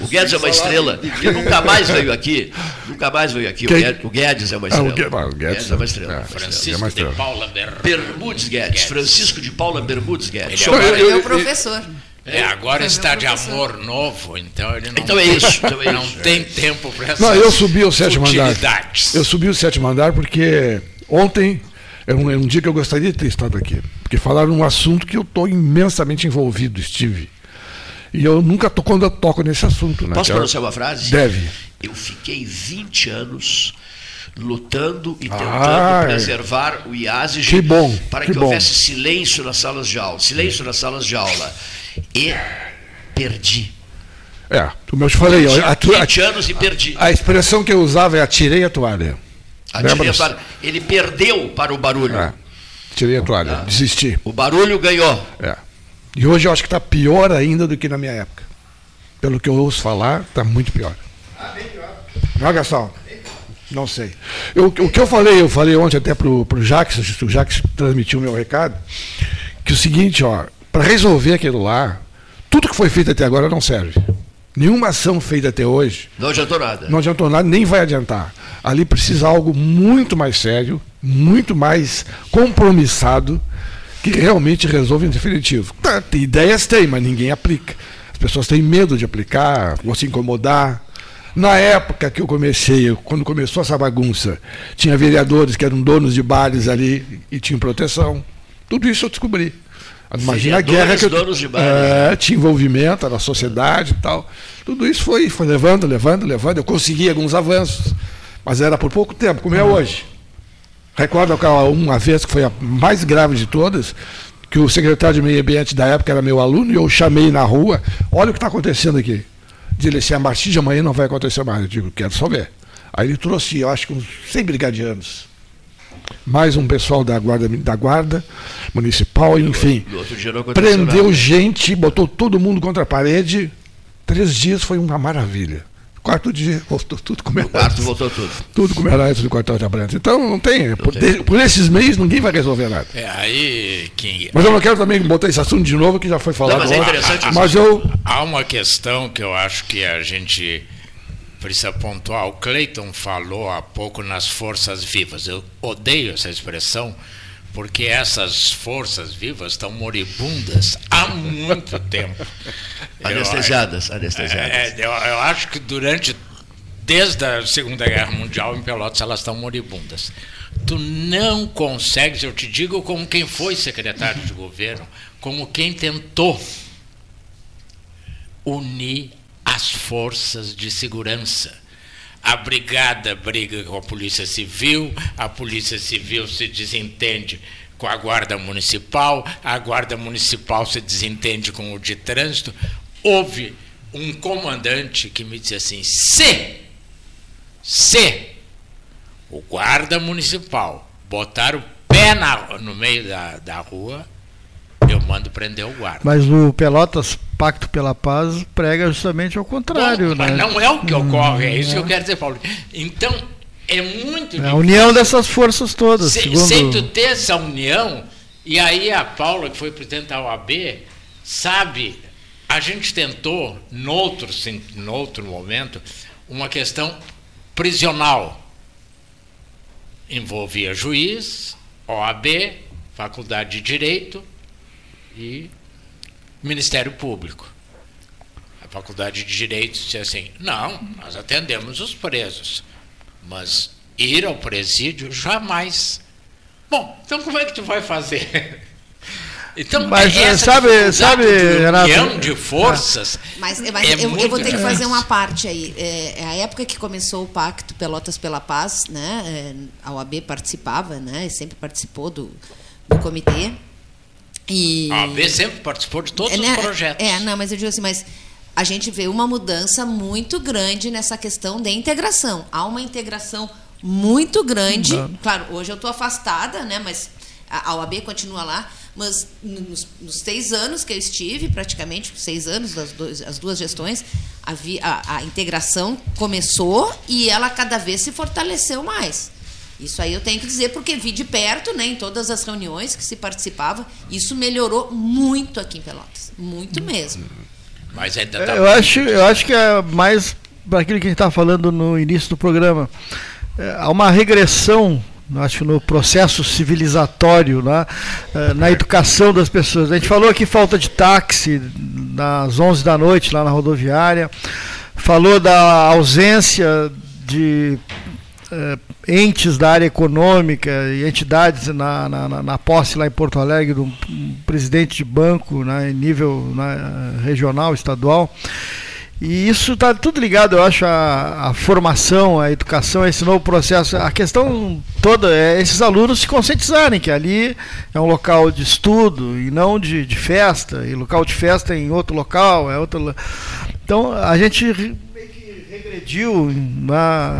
O Guedes é uma estrela. Ele nunca mais veio aqui. Nunca mais veio aqui. O Guedes Guedes é uma estrela. Ah, o, Guedes, é uma estrela. É, Francisco é de Paula Bermudes Guedes. Francisco de Paula Bermudes Guedes. Ele é, o, meu professor. É, agora está de amor novo, então ele não, então é isso, então é não isso. tem tempo para essas Não, eu subi o sétimo andar. Eu subi o sétimo andar porque ontem era um, um dia que eu gostaria de ter estado aqui. Porque falaram um assunto que eu estou imensamente envolvido, estive. E eu nunca tô quando eu toco nesse assunto. Né? Posso pronunciar uma frase? Deve. Eu fiquei 20 anos lutando e tentando ah, preservar o IASIG que bom, para que, que bom. houvesse silêncio nas salas de aula. Silêncio nas salas de aula. E perdi. É, como eu te falei, a, 20 anos e perdi. A, a expressão que eu usava é atirei a toalha. Atirei a toalha. Ele perdeu para o barulho. É, tirei a toalha, ah. desisti. O barulho ganhou. É. E hoje eu acho que está pior ainda do que na minha época. Pelo que eu ouço falar, está muito pior. Ah, bem pior. Não, Gastão? Não sei. Eu, o que eu falei, eu falei ontem até para o Jax, o Jax transmitiu o meu recado, que o seguinte, ó, para resolver aquilo lá, tudo que foi feito até agora não serve. Nenhuma ação feita até hoje. Não adiantou nada. Não adiantou nada, nem vai adiantar. Ali precisa algo muito mais sério, muito mais compromissado, que realmente resolva em definitivo. Tá, ideias tem, mas ninguém aplica. As pessoas têm medo de aplicar, ou se incomodar. Na época que eu comecei, quando começou essa bagunça, tinha vereadores que eram donos de bares ali e tinham proteção. Tudo isso eu descobri. Imagina a guerra que eu, donos de bares, é, tinha envolvimento na sociedade e tal. Tudo isso foi, foi levando, levando, levando. Eu consegui alguns avanços, mas era por pouco tempo, como é uhum. hoje. Recordo uma vez que foi a mais grave de todas, que o secretário de meio ambiente da época era meu aluno e eu chamei na rua, olha o que está acontecendo aqui. Dile assim, a partir de amanhã não vai acontecer mais. Eu digo, quero só ver. Aí ele trouxe, eu acho que uns 100 brigadianos. Mais um pessoal da guarda, da guarda municipal, enfim. Prendeu gente, botou todo mundo contra a parede. Três dias foi uma maravilha. Quarto dia, voltou tudo como era. quarto voltou tudo. Tudo como era antes do quartel de Abrantes. Então não tem. Por. De, por, esses meios ninguém vai resolver nada. É aí quem. Mas eu não quero também botar esse assunto de novo, que já foi falado. Não, mas é interessante. Há, mas eu. Há uma questão que eu acho que a gente precisa pontuar. O Cleiton falou há pouco nas forças vivas. Eu odeio essa expressão porque essas forças vivas estão moribundas há muito tempo. anestesiadas, eu, anestesiadas. É, eu, eu, acho que durante, desde a Segunda Guerra Mundial, em Pelotas, elas estão moribundas. Tu não consegues, eu te digo como quem foi secretário de governo, como quem tentou unir as forças de segurança a brigada briga com a Polícia Civil, a Polícia Civil se desentende com a Guarda Municipal, a Guarda Municipal se desentende com o de trânsito. Houve um comandante que me disse assim: se, se o Guarda Municipal botar o pé na, no meio da, da rua, eu mando prender o guarda. Mas o Pelotas Pacto pela Paz prega justamente ao contrário. Bom, né? Mas não é o que ocorre, é isso que eu quero dizer, Paulo. Então, é muito é A união dessas forças todas. Se, segundo... Sem tu ter essa união, e aí a Paula, que foi presidente da OAB, sabe, a gente tentou, noutro, noutro momento, uma questão prisional. Envolvia juiz, OAB, Faculdade de Direito, e Ministério Público. A Faculdade de Direito disse assim: não, nós atendemos os presos, mas ir ao presídio jamais. Bom, então como é que tu vai fazer? Então, mas essa sabe, sabe, Renato, de forças. Mas, mas é eu, eu, vou ter que fazer uma parte aí. É, é, a época que começou o Pacto Pelotas pela Paz, né? É, a OAB participava, né? Sempre participou do, do comitê. E... A AB sempre participou de todos é, né, os projetos. É, não, mas eu digo assim, mas a gente vê uma mudança muito grande nessa questão de integração. Há uma integração muito grande. Claro, hoje eu estou afastada, né? Mas a, OAB continua lá. Mas nos, nos, seis anos que eu estive, praticamente seis anos das dois, as duas gestões, a, a, a integração começou e ela cada vez se fortaleceu mais. Isso aí eu tenho que dizer porque vi de perto, né, em todas as reuniões que se participava, isso melhorou muito aqui em Pelotas, muito mesmo. Mas ainda tá eu acho, eu acho que é mais para aquilo que a gente estava falando no início do programa. É, há uma regressão acho no processo civilizatório, né? É, na educação das pessoas. A gente falou aqui falta de táxi das 11 da noite lá na rodoviária, falou da ausência de entes da área econômica e entidades na, na, na, posse lá em Porto Alegre do um presidente de banco né, em nível né, regional, estadual. E isso está tudo ligado, eu acho, à, à, formação, à educação, a esse novo processo. A questão toda é esses alunos se conscientizarem que ali é um local de estudo e não de, de festa, e local de festa é em outro local, é outro. Então a gente regrediu na,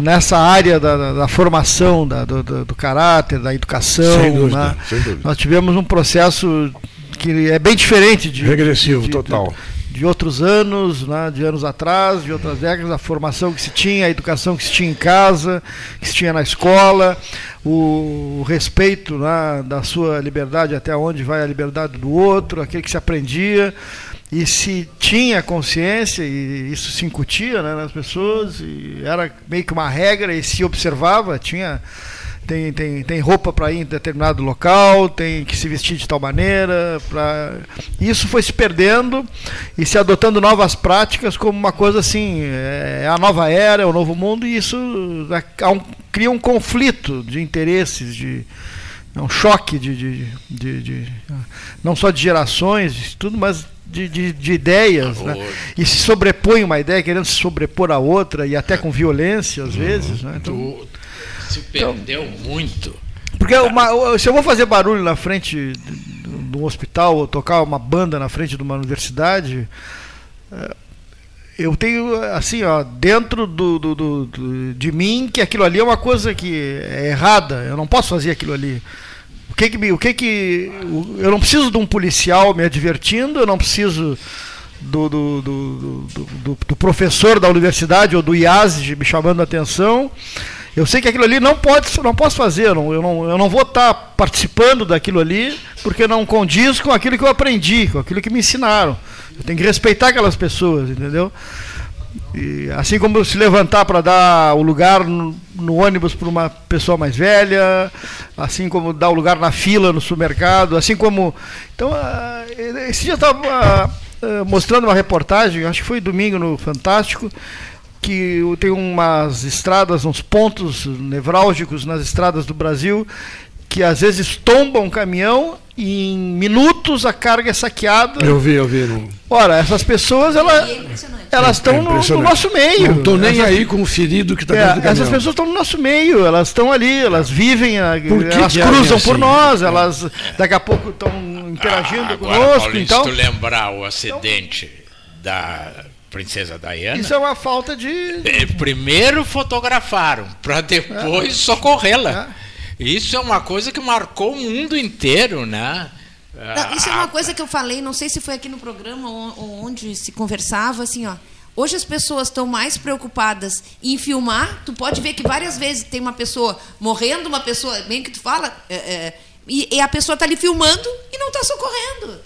nessa área da, da, da formação, da, do, do, caráter, da educação. Sem dúvida, né? sem dúvida. Nós tivemos um processo que é bem diferente de. Regressivo, de, total. De, de outros anos, né, de anos atrás, de outras décadas, a formação que se tinha, a educação que se tinha em casa, que se tinha na escola, o, respeito né, da sua liberdade até onde vai a liberdade do outro, aquele que se aprendia e se tinha consciência e isso se incutia né, nas pessoas e era meio que uma regra e se observava, tinha tem, tem, tem roupa para ir em determinado local, tem que se vestir de tal maneira. Pra... Isso foi se perdendo e se adotando novas práticas como uma coisa assim, é, é a nova era, é o novo mundo, e isso é, cria um conflito de interesses, de, é um choque de, de, de, de, não só de gerações, de tudo, mas de, de, de ideias, né? e se sobrepõe uma ideia querendo se sobrepor a outra e até com violência às vezes. Né? Então, se perdeu então, muito. Porque uma, se eu vou fazer barulho na frente de um hospital ou tocar uma banda na frente de uma universidade, eh, eu tenho assim, ó, dentro do, do, do, do, de mim que aquilo ali é uma coisa que é errada. Eu não posso fazer aquilo ali. Que que, o que que eu não preciso de um policial me advertindo, eu não preciso do, do, do, do, professor da universidade ou do IASG me chamando a atenção. Eu sei que aquilo ali não pode, não posso fazer, não, eu não, eu não vou estar participando daquilo ali, porque não condiz com aquilo que eu aprendi, com aquilo que me ensinaram. Eu tenho que respeitar aquelas pessoas, entendeu? E, assim como se levantar para dar o lugar no, no ônibus para uma pessoa mais velha, assim como dar o lugar na fila no supermercado, assim como. Então, uh, esse dia estava uh, mostrando uma reportagem, acho que foi domingo no Fantástico, que tem umas estradas, uns pontos nevrálgicos nas estradas do Brasil que às vezes tombam um caminhão em minutos a carga é saqueada. Eu vi, eu vi. Não. Ora, essas pessoas ela, é elas estão é no, no, nosso meio. Não estão nem essas, aí com o ferido que está é, dentro do Essas pessoas estão no nosso meio, elas estão ali, elas vivem, elas cruzam por assim? nós, elas daqui a pouco estão interagindo ah, agora, conosco. Paulinho, então, se tu lembrar o acidente então, da Princesa Diana. Isso é uma falta de. É, primeiro fotografaram, para depois é. socorrê-la. É. Isso é uma coisa que marcou o mundo inteiro, né? Não, isso é uma coisa que eu falei, não sei se foi aqui no programa ou onde se conversava, assim, ó. Hoje as pessoas estão mais preocupadas em filmar. Tu pode ver que várias vezes tem uma pessoa morrendo, uma pessoa, bem que tu fala, é, é, e, e, a pessoa está ali filmando e não está socorrendo.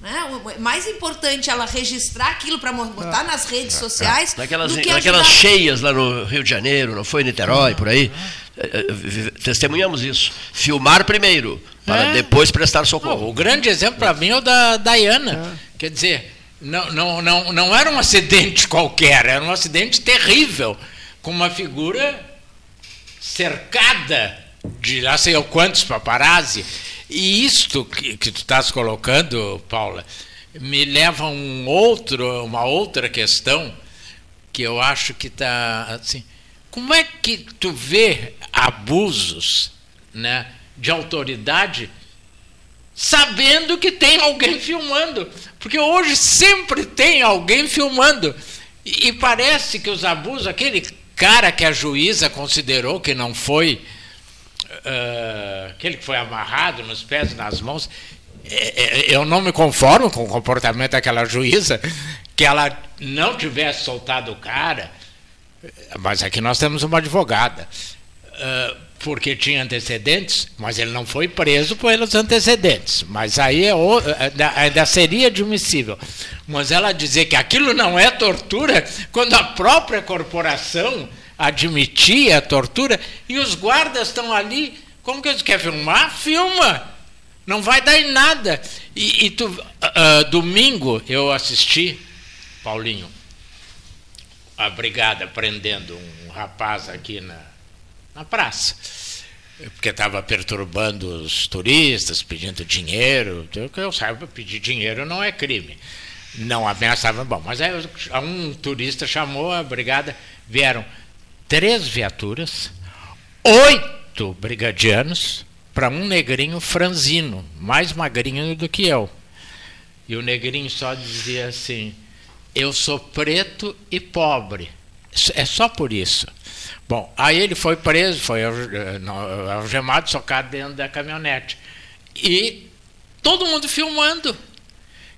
Né? Mais importante ela registrar aquilo para botar ah. nas redes sociais. Naquelas, naquelas cheias lá no Rio de Janeiro, não foi Niterói, por aí. Eh, eh, testemunhamos isso. Filmar primeiro, para é. depois prestar socorro. Não, o grande exemplo para mim é o da Diana. É. Quer dizer, não, não, não, não era um acidente qualquer, era um acidente terrível, com uma figura cercada de lá sei eu quantos paparazzi. E isto que, que tu estás colocando, Paula, me leva a um outro, uma outra questão que eu acho que está assim. Como é que tu vê abusos né, de autoridade sabendo que tem alguém filmando? Porque hoje sempre tem alguém filmando. E, e parece que os abusos, aquele cara que a juíza considerou que não foi uh, aquele que foi amarrado nos pés e nas mãos, é, é, eu não me conformo com o comportamento daquela juíza, que ela não tivesse soltado o cara, mas aqui nós temos uma advogada, uh, porque tinha antecedentes, mas ele não foi preso pelos antecedentes, mas aí é o, ainda seria admissível. Mas ela dizer que aquilo não é tortura, quando a própria corporação admitir a tortura e os guardas estão ali. Como que eles querem filmar? Filma! Não vai dar em nada. E, e tu, uh, domingo eu assisti, Paulinho, a brigada prendendo um rapaz aqui na, na praça, porque estava perturbando os turistas, pedindo dinheiro. Que eu saiba, pedir dinheiro não é crime. Não ameaçava. Bom, mas aí um turista chamou a brigada, vieram três viaturas, oito brigadianos para um negrinho franzino, mais magrinho do que eu. E o negrinho só dizia assim: Eu sou preto e pobre. É só por isso. Bom, aí ele foi preso, foi algemado, socado dentro da caminhonete. E todo mundo filmando.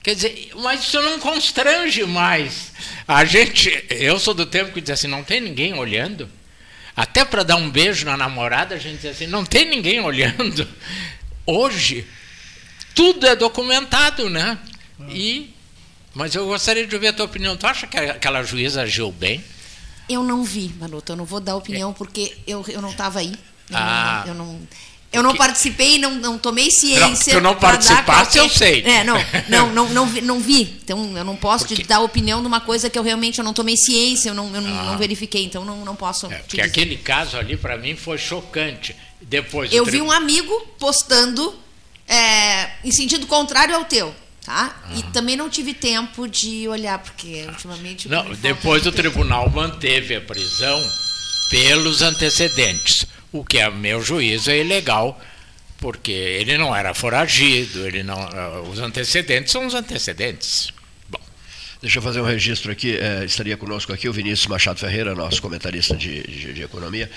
Quer dizer, mas isso não constrange mais. A gente, eu sou do tempo que diz assim, não tem ninguém olhando. Até para dar um beijo na namorada, a gente diz assim, não tem ninguém olhando. Hoje, tudo é documentado, né? E, mas eu gostaria de ouvir a tua opinião. Tu acha que aquela juíza agiu bem? Eu não vi, Manuto. Eu não vou dar opinião é. porque eu, eu não estava aí. Eu ah. Não, eu não, eu não participei, não, não tomei ciência. Não, tu não participaste, eu sei. É, não, não, não, não, vi, não vi. Então, eu não posso te dar opinião de uma coisa que eu realmente eu não tomei ciência, eu não, eu não, ah. não verifiquei, então não, não posso. É, porque aquele caso ali, para mim, foi chocante. Depois eu vi um amigo postando é, em sentido contrário ao teu. Tá? Ah. E também não tive tempo de olhar, porque ultimamente. Não, depois o tribunal manteve a prisão pelos antecedentes, o que, a meu juízo, é ilegal, porque ele não era foragido, ele não, ah, os antecedentes são os antecedentes. Deixa eu fazer um registro aqui. É, estaria conosco aqui o Vinícius Machado Ferreira, nosso comentarista de, de, de economia.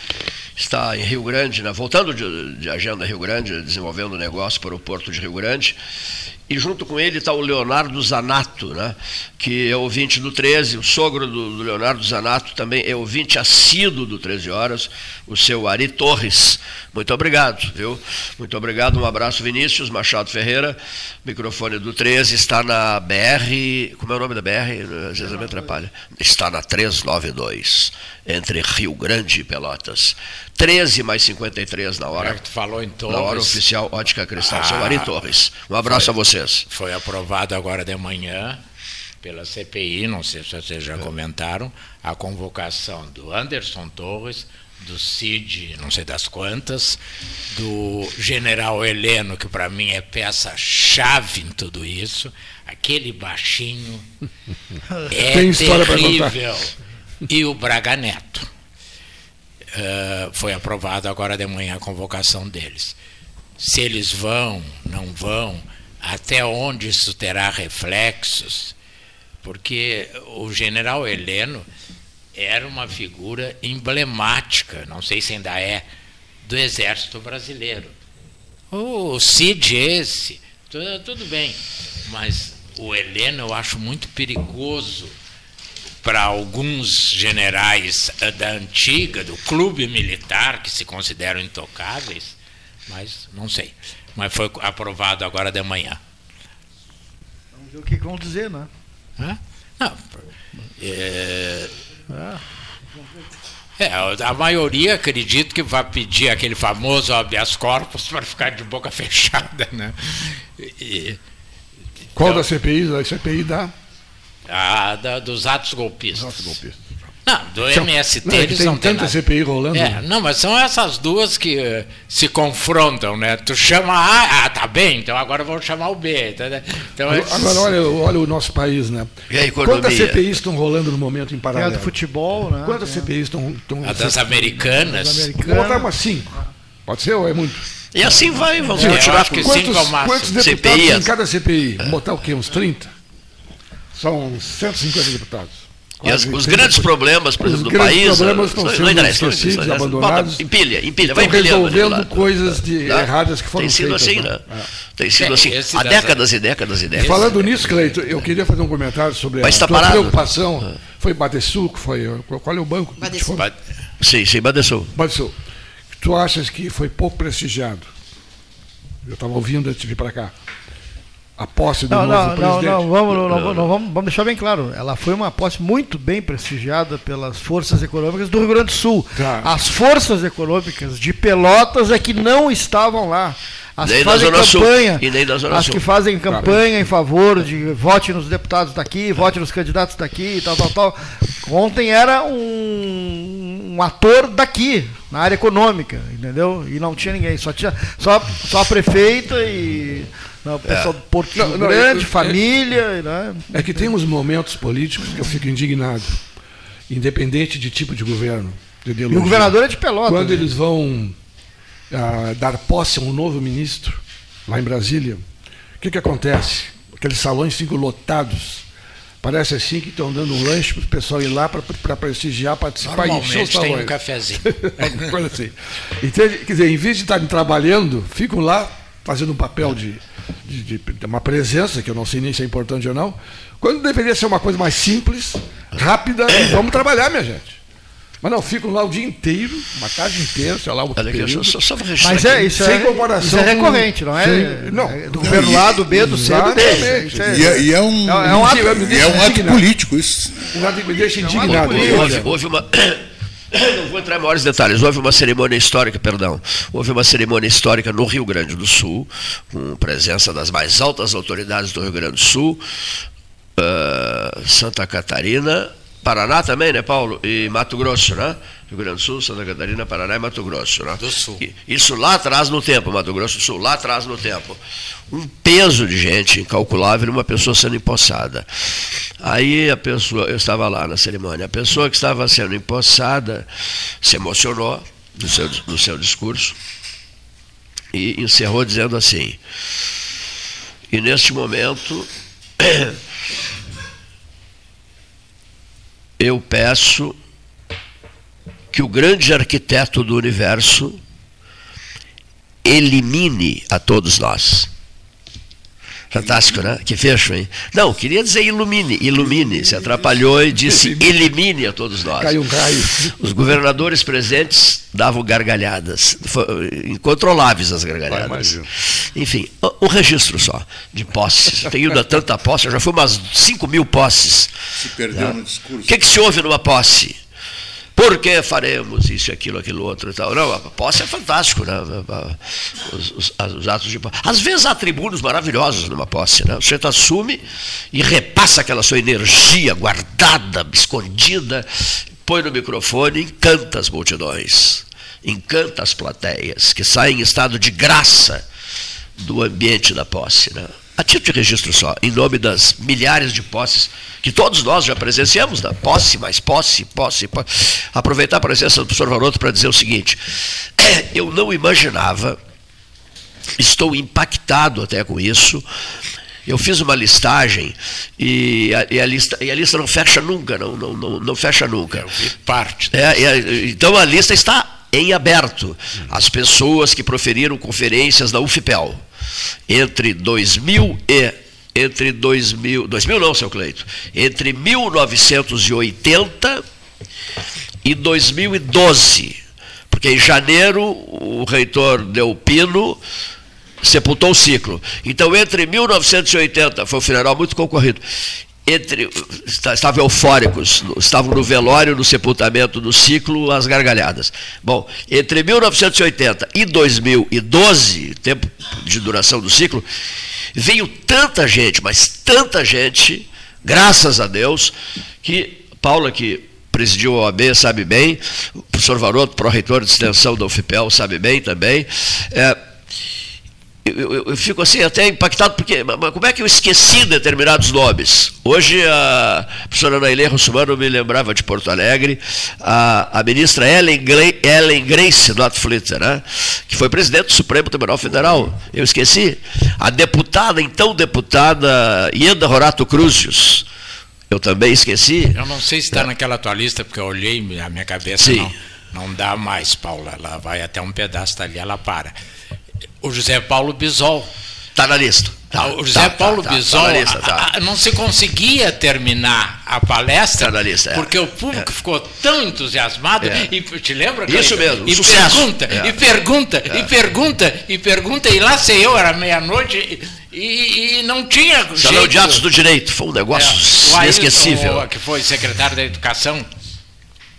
Está em Rio Grande, né, voltando de, de agenda Rio Grande, desenvolvendo negócio para o Porto de Rio Grande. E junto com ele está o Leonardo Zanato, né? que é ouvinte do 13, o sogro do, do, Leonardo Zanato também é ouvinte assíduo do 13 Horas, o seu Ari Torres. Muito obrigado, viu? Muito obrigado, um abraço, Vinícius Machado Ferreira, microfone do 13, está na BR, como é o nome da BR? Às vezes me atrapalha. Está na 392, entre Rio Grande e Pelotas. 13 mais 53 na hora. É tu falou em Torres. Na hora oficial Ótica Cristal. Ah, seu Ari Torres. Um abraço foi, a vocês. Foi aprovado agora de manhã pela CPI, não sei se vocês já é. comentaram, a convocação do Anderson Torres, do Cid, não sei das quantas, do general Heleno, que para mim é peça-chave em tudo isso, aquele baixinho é Tem terrível, e o Braga Neto. Uh, foi aprovado agora de manhã a convocação deles. Se eles vão, não vão, até onde isso terá reflexos, porque o general Heleno era uma figura emblemática, não sei se ainda é, do exército brasileiro. O Cid esse, tudo, tudo bem, mas o Heleno eu acho muito perigoso para alguns generais da antiga, do clube militar, que se consideram intocáveis, mas não sei. Mas foi aprovado agora de manhã. Vamos ver o que vão dizer, né? Hã? Não. É, é, a maioria acredito que vai pedir aquele famoso habeas corpus para ficar de boca fechada, né? E, Qual então, da CPI? A CPI da a, da, dos atos golpistas. Atos golpistas. Não, do são, MST não, é eles tem não tanta. CPI rolando. É, não, mas são essas duas que uh, se confrontam, né? Tu chama A, ah, tá bem, então agora vamos chamar o B. Tá, então, agora, agora olha, olha o nosso país, né? E a economia? Quantas CPIs estão rolando no momento em paralelo? É do futebol, né? Quantas é. CPIs estão... estão a das americanas. Das americanas. Vou botar umas cinco. Pode ser ou é muito? E assim vai, vamos Sim, continuar. Eu acho que quantos, cinco é o máximo. Quantos deputados CPI, em cada CPI? Vamos botar o quê? Uns 30? São 150 deputados. E as, os grandes problemas, por exemplo, do país. Os problemas estão sendo não esquecidos, abandonados. Empilha, empilha, vai resolvendo coisas de, tá? erradas que foram Tem sido feitas, assim, né? né? Tem sido é, assim há décadas e décadas e décadas. Falando nisso, Cleito, eu queria fazer um comentário sobre Mas a tua preocupação. Ah. Foi Badesul que foi. Qual é o banco? Badesul. Sim, sim, Badesul. Badesul. Tu achas que foi pouco prestigiado? Eu estava ouvindo antes de vir para cá a posse do não, novo não, presidente? Não, não, vamos, não, vamos, vamos deixar bem claro. Ela foi uma posse muito bem prestigiada pelas forças econômicas do Rio Grande do Sul. Tá. As forças econômicas de Pelotas é que não estavam lá. As que fazem Zona Sul. campanha, E nem na Zona as Sul. que fazem campanha em favor de vote nos deputados daqui, vote nos candidatos daqui, tal, tal, tal. Ontem era um, um ator daqui, na área econômica, entendeu? E não tinha ninguém, só tinha só, só a prefeita e não, o pessoal do Porto Não, não, Grande, eu- eu- família, né? É que tem uns momentos políticos que eu fico indignado, independente de tipo de governo. de E o governador é de Pelotas. Quando né? eles vão ah, dar posse a um novo ministro, lá em Brasília, o que, que acontece? Aqueles salões ficam lotados. Parece assim que estão dando um lanche para o pessoal ir lá para prestigiar, participar e encher os Normalmente tem salões. um cafezinho. Alguma coisa assim. Entende? Quer dizer, em vez de estarem trabalhando, ficam lá fazendo um papel de, de, de- de uma presença, que eu não sei nem se é importante ou não, quando deveria ser uma coisa mais simples, rápida, e vamos trabalhar, minha gente. Mas não, ficam lá o dia inteiro, uma tarde inteira, sei lá, um Olha aqui, eu só, período. só, só Mas é isso, Sem é, comparação isso é recorrente, não é? Sem- não. É do governo A, do B, do C, do D. É- E é, e é um, É- é um ato- é um ato político isso. Um que me deixa ato indignado. político. Houve, houve uma. Não vou entrar em maiores detalhes. Houve uma cerimônia histórica, perdão. Houve uma cerimônia histórica no Rio Grande do Sul, com presença das mais altas autoridades do Rio Grande do Sul, ah, Santa Catarina, Paraná também, né, Paulo? E Mato Grosso, né? Rio Grande do Sul, Santa Catarina, Paraná e Mato Grosso, né? Do Sul. Isso lá atrás no tempo, Mato Grosso do Sul, lá atrás no tempo. Um peso de gente incalculável, uma pessoa sendo empossada. Aí a pessoa, eu estava lá na cerimônia, a pessoa que estava sendo empossada se emocionou no seu, no seu discurso e encerrou dizendo assim: e neste momento eu peço que o grande arquiteto do universo elimine a todos nós. Fantástico, né? Que fecho, hein? Não, queria dizer ilumine, ilumine, se atrapalhou e disse elimine a todos nós. Caiu raio. Os governadores presentes davam gargalhadas, Foi- incontroláveis as gargalhadas. Enfim, o- um registro só de posses. Tenho ido a tanta posse, já fui umas 5 mil posses. Se perdeu no discurso. O que, que se ouve numa posse? Por que faremos isso, aquilo, aquilo outro e tal? Não, a posse é fantástico, né? Os, os- os atos de posse. Às vezes há tribunos maravilhosos numa posse, né? O sujeito assume e repassa aquela sua energia guardada, escondida, põe no microfone e encanta as multidões, encanta as plateias, que saem em estado de graça do ambiente da posse. Né? A título de registro só, em nome das milhares de posses que todos nós já presenciamos, da posse, mais posse, posse, posse. Aproveitar a presença do professor Varoto para dizer o seguinte: eu não imaginava, estou impactado até com isso. Eu fiz uma listagem e a, e a lista, e a lista não fecha nunca, não, não, não, não fecha nunca. Eu vi parte. É, é, então a lista está em aberto. As pessoas que proferiram conferências da UFPEL entre 2000 e entre 2000, 2000 não, seu Cleito, entre 1980 e 2012, porque em janeiro o reitor Delpino sepultou o ciclo. Então, entre 1980, foi um funeral muito concorrido, entre, estavam eufóricos, estavam no velório, no sepultamento do ciclo, as gargalhadas. Bom, entre 1980 e 2012, tempo de duração do ciclo, veio tanta gente, mas tanta gente, graças a Deus, que Paula, que presidiu a OAB, sabe bem, o professor Varoto, pró-reitor de extensão da UFPEL, sabe bem também. É, eu, eu- eu fico assim até impactado, porque mas como é que eu esqueci determinados nomes? Hoje a professora Nailê Russumano me lembrava de Porto Alegre, a, a ministra Ellen, Gra- Ellen Grace Notflitter, né? que foi presidente do Supremo Tribunal Federal, eu esqueci. A deputada, então deputada Ieda Rorato Cruzius, eu também esqueci. Eu não sei se está naquela tua lista, porque eu olhei a minha cabeça. Sim. Não, não dá mais, Paula. Ela vai até um pedaço dali, ela para. O José Paulo Bisol. Está na lista. Tá, o José tá, Paulo tá, tá, Bisol tá lista, tá. a- a- não se conseguia terminar a palestra Tá na lista, é. porque o público É. ficou tão entusiasmado É. e te lembra Isso mesmo, e sucesso. pergunta É. e pergunta e pergunta e pergunta e lá sei eu era meia-noite e, e- e não tinha Salão de Atos do Direito, foi um negócio É, o Ayrton, inesquecível. o- que foi secretário da Educação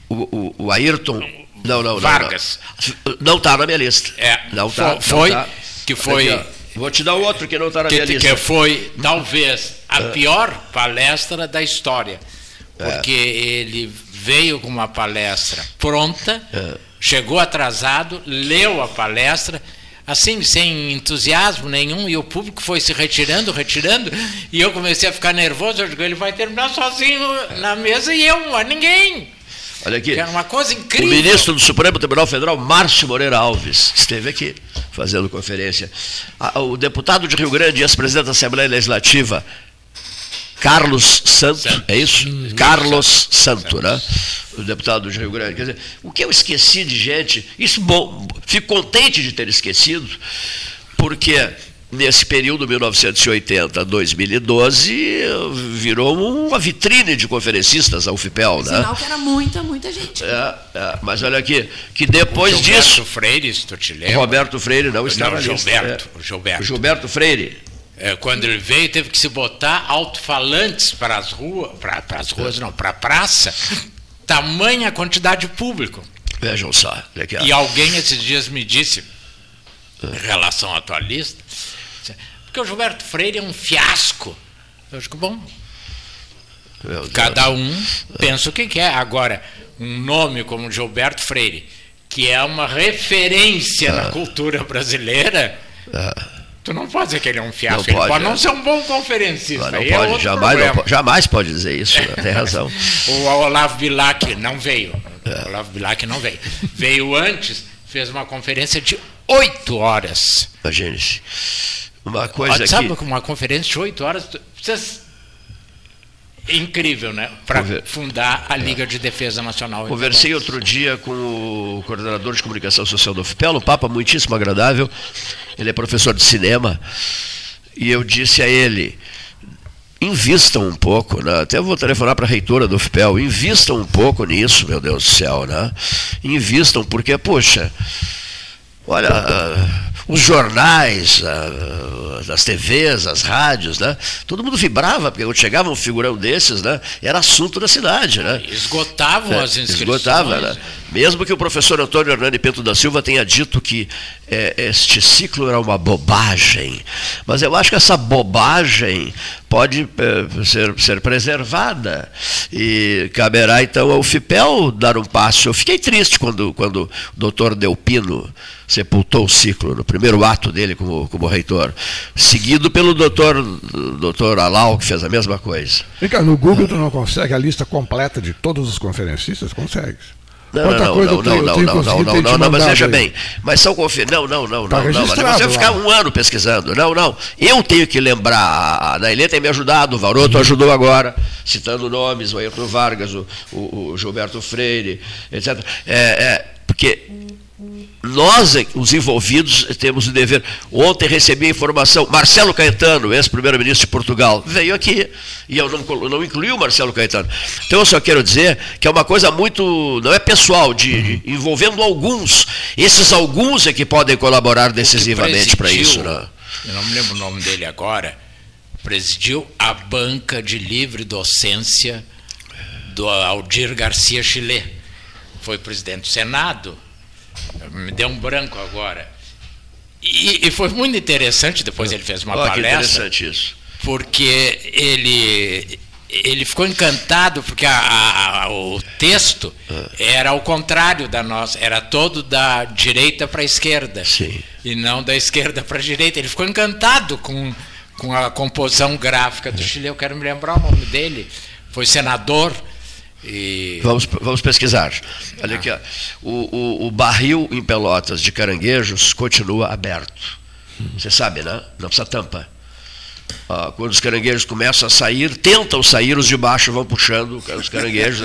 O, o, o Ayrton. Não, não, não. Vargas. Não está na minha lista. É, Não tá, fo- foi, não tá. que foi. Aqui, Vou te dar outro que não está na que, minha lista. que foi talvez a pior palestra da história. Porque ele veio com uma palestra pronta, chegou atrasado, leu a palestra, assim, sem entusiasmo nenhum, e o público foi se retirando, retirando, e eu comecei a ficar nervoso, eu digo, ele vai terminar sozinho na mesa e eu, a ninguém. Olha aqui. Que era uma coisa O incrível. ministro do Supremo Tribunal Federal, Márcio Moreira Alves, esteve aqui fazendo conferência. O deputado de Rio Grande, ex-presidente da Assembleia Legislativa, Carlos Santo, Santo. é isso? Carlos Santo, né? O deputado de Rio Grande. Quer dizer, o que eu esqueci de gente, isso bom, fico contente de ter esquecido, porque nesse período 1980 a 2012 virou uma vitrine de conferencistas a UFPEL, né? Sinal que era muita, muita gente. É, é, mas olha aqui, que depois Gilberto disso, Freire, se tu te lembra. Roberto Freire não está Não, na lista. Gilberto, é. o Gilberto. Gilberto Freire. É, quando ele veio, teve que se botar alto-falantes para as ruas, para as ruas não, para a praça, tamanha quantidade de público. Vejam só. E alguém esses dias me disse, em relação à tua lista, porque o Gilberto Freire é um fiasco. Eu digo, bom, Meu Deus. cada um pensa o que quer. Agora, um nome como Gilberto Freire, que é uma referência Ah. na cultura brasileira, tu não pode dizer que ele é um fiasco. Não ele pode, pode é. não ser um bom conferencista. Não é pode, outro jamais, não jamais pode dizer isso, né? tem razão. O Olavo Bilac não veio. É. O Olavo Bilac não veio. Veio antes, fez uma conferência de oito horas. Imagine-se. Uma coisa Olha, Sabe que. uma conferência de oito horas. Vocês... Incrível, né? Para Conver- fundar a Liga de Defesa Nacional. Conversei outro dia com o coordenador de comunicação social do UFPEL, um papo muitíssimo agradável. Ele é professor de cinema. E eu disse a ele: invistam um pouco, né? até vou telefonar para a reitora do UFPEL, invistam um pouco nisso, meu Deus do céu, né? Invistam, porque, poxa, olha, ah, os jornais, as TVs, as rádios, né? Todo mundo vibrava, porque quando chegava um figurão desses, né? Era assunto da cidade, né? Esgotavam É, as inscrições. Esgotava, né? Mesmo que o professor Antônio Hernani Pinto da Silva tenha dito que é, este ciclo era uma bobagem, mas eu acho que essa bobagem pode é, ser, ser preservada e caberá então ao FIPEL dar um passo. Eu fiquei triste quando, quando o doutor Delpino sepultou o ciclo, no primeiro ato dele como, como reitor, seguido pelo doutor, doutor Alau, que fez a mesma coisa. Vem cá, no Google tu não consegue a lista completa de todos os conferencistas? Consegues. Não, não, coisa não, eu tenho- não, eu não, tenho não, não, não, não, mas veja aí. bem, mas são confi... Não, não, não, Tá não, não, você vai ficar um ano pesquisando. Não, não. Eu tenho que lembrar, a a Nailê tem me ajudado, o Varoto ajudou agora, citando nomes, o Ayrton Vargas, o, o- o Gilberto Freire, etc. É, é, porque nós, é- os envolvidos, temos o dever. Ontem recebi a informação, Marcelo Caetano, ex-primeiro-ministro de Portugal, veio aqui, e eu não, não incluí o Marcelo Caetano. Então eu só quero dizer que é uma coisa muito, não é pessoal, de, de- envolvendo alguns. Esses alguns é que podem colaborar decisivamente para isso. Né? Eu não me lembro o nome dele agora. Presidiu a banca de livre docência do Aldir Garcia Chile. Foi presidente do Senado. Me deu um branco agora. E, e foi muito interessante, depois ele fez uma que palestra interessante isso. porque ele ele ficou encantado porque a- a- a- o texto era ao contrário da nossa, era todo da direita para a esquerda Sim. e não da esquerda para a direita. Ele ficou encantado com, com a composição gráfica do Chile. Eu quero me lembrar o nome dele. Foi senador e Vamos, vamos pesquisar. Olha aqui, ó. O, o, o barril em Pelotas de caranguejos continua aberto. Você sabe, né? Não precisa tampa. Quando os caranguejos começam a sair, tentam sair, os de baixo vão puxando os caranguejos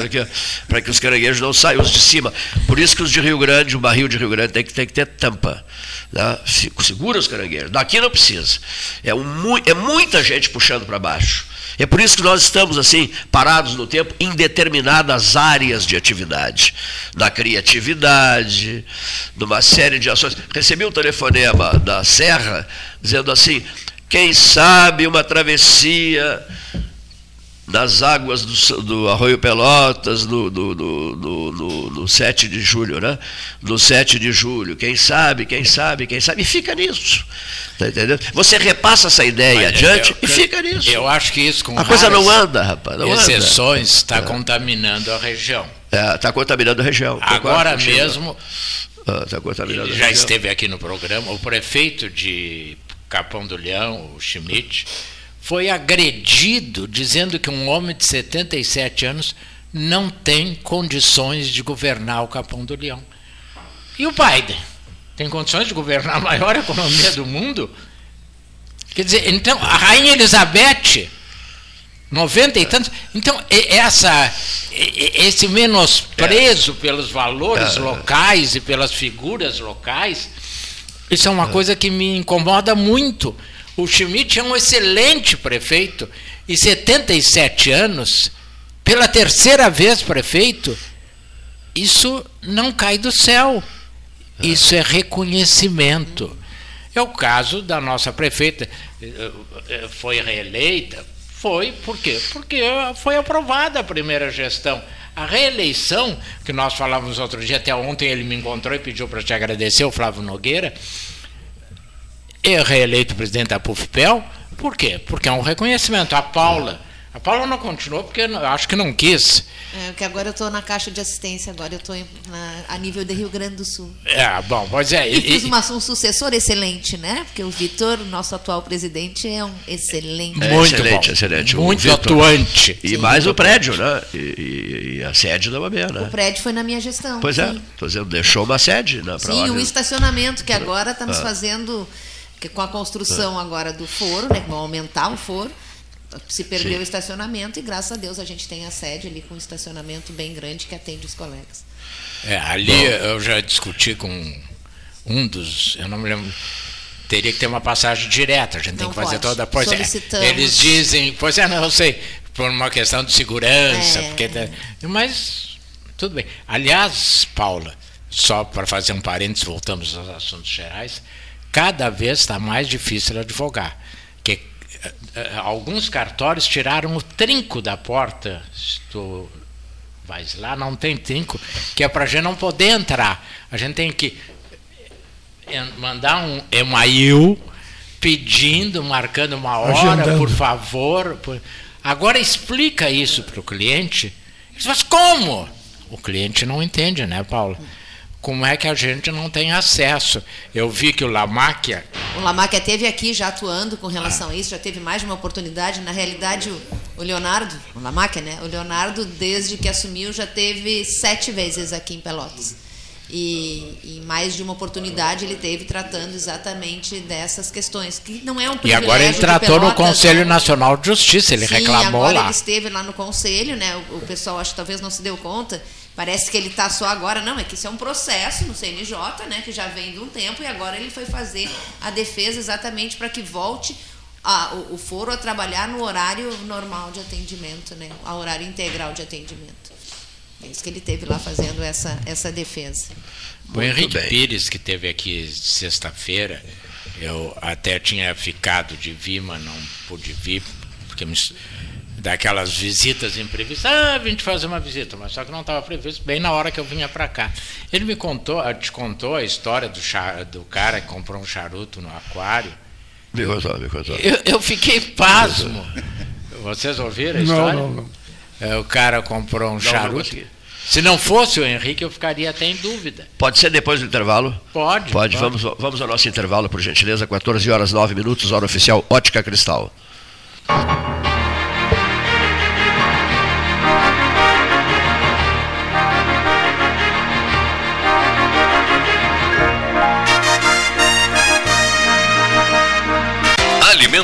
para que os caranguejos não saiam, os de cima. Por isso que os de Rio Grande, o barril de Rio Grande tem que, tem que ter tampa. Né? Se- Segura os caranguejos. Daqui não precisa. É, um é muita gente puxando para baixo. É por isso que nós estamos assim, parados no tempo, em determinadas áreas de atividade. Na criatividade, numa série de ações. Recebi um telefonema da Serra dizendo assim: quem sabe uma travessia nas águas do, do Arroio Pelotas no, no, no, no, no 7 de julho, né? No 7 de julho, quem sabe, quem sabe, quem sabe, e fica nisso. Tá entendendo? Você repassa essa ideia Mas adiante eu, e fica nisso. Eu acho que isso com A coisa não anda, rapaz. Não exceções está é. contaminando a região. Está é, tá contaminando a região. Agora mesmo. Está ah, contaminando ele já esteve aqui no programa, o prefeito de Capão do Leão, o Schmidt, foi agredido dizendo que um homem de 77 anos não tem condições de governar o Capão do Leão. E o Biden? Tem condições de governar a maior economia do mundo? Quer dizer, então, a Rainha Elizabeth, 90 e tantos. Então, essa, esse menosprezo pelos valores é. locais e pelas figuras locais, isso é uma é. coisa que me incomoda muito. O Schmidt é um excelente prefeito e 77 anos, pela terceira vez prefeito, isso não cai do céu. Isso é reconhecimento. É o caso da nossa prefeita, eh, eh, foi reeleita, foi por quê? Porque foi aprovada a primeira gestão. A reeleição, que nós falávamos outro dia, até ontem ele me encontrou e pediu para te agradecer, o Flávio Nogueira, é reeleito presidente da PUFPEL, por quê? Porque é um reconhecimento. A Paula, a Paula não continuou porque acho que não quis. É, porque agora eu estou na caixa de assistência, agora eu estou a nível de Rio Grande do Sul. É, bom, pois é. E, e fiz uma, um sucessor excelente, né? Porque o Vitor, nosso atual presidente, é um excelente. É, muito excelente, bom. excelente. Muito atuante. E Sim, mais o prédio, né? E, e, a sede da UAB, né? O prédio foi na minha gestão. Pois é, estou dizendo, deixou uma sede, né? Sim, o um estacionamento que agora estamos ah. fazendo que com a construção ah. agora do foro, né, que vão aumentar o foro, se perdeu Sim. o estacionamento e graças a Deus a gente tem a sede ali com um estacionamento bem grande que atende os colegas. É, ali Bom, eu já discuti com um dos, eu não me lembro, teria que ter uma passagem direta, a gente tem que fazer pode. toda, pois é, eles dizem, pois é, não, eu sei, por uma questão de segurança, é. porque, mas tudo bem. Aliás, Paula, só para fazer um parênteses, voltamos aos assuntos gerais, cada vez está mais difícil advogar. Que eh, eh, alguns cartórios tiraram o trinco da porta. Tu vais lá, não tem trinco, que é para a gente não poder entrar. A gente tem que eh, mandar um e-mail pedindo, marcando uma hora, Agendando. por favor. Por... Agora explica isso para o cliente. Mas como? O cliente não entende, né, Paulo? Como é que a gente não tem acesso. Eu vi que o Lamáquia. O Lamáquia teve aqui já atuando com relação ah. a isso, já teve mais de uma oportunidade. Na realidade, o, o Leonardo, o Lamáquia, né? O Leonardo, desde que assumiu, já teve sete vezes aqui em Pelotas. E em mais de uma oportunidade ele teve tratando exatamente dessas questões, que não é um E agora ele tratou Pelotas, no Conselho né? Nacional de Justiça, ele Sim, reclamou agora lá. ele esteve lá no Conselho, né? O, o pessoal acho que talvez não se deu conta Parece que ele está só agora, não, é que isso é um processo no CNJ, né, que já vem de um tempo, e agora ele foi fazer a defesa exatamente para que volte a, o, o, foro a trabalhar no horário normal de atendimento, né, a horário integral de atendimento. É isso que ele teve lá fazendo essa, essa defesa. O Henrique bem. Pires, que teve aqui sexta-feira, eu até tinha ficado de vir, mas não pude vir, porque me daquelas visitas imprevistas. Ah, vim te fazer uma visita, mas só que não estava previsto bem na hora que eu vinha para cá. Ele me contou, te contou a história do, char, do cara que comprou um charuto no aquário. Me contou, me contou. Eu, eu fiquei pasmo. Vocês ouviram a história? Não, não, não. É, o cara comprou um não, charuto. Não Se não fosse o Henrique, eu ficaria até em dúvida. Pode ser depois do intervalo? Pode. Pode. pode. Vamos, vamos ao nosso intervalo, por gentileza. 14 horas 9 minutos, hora oficial Ótica Cristal.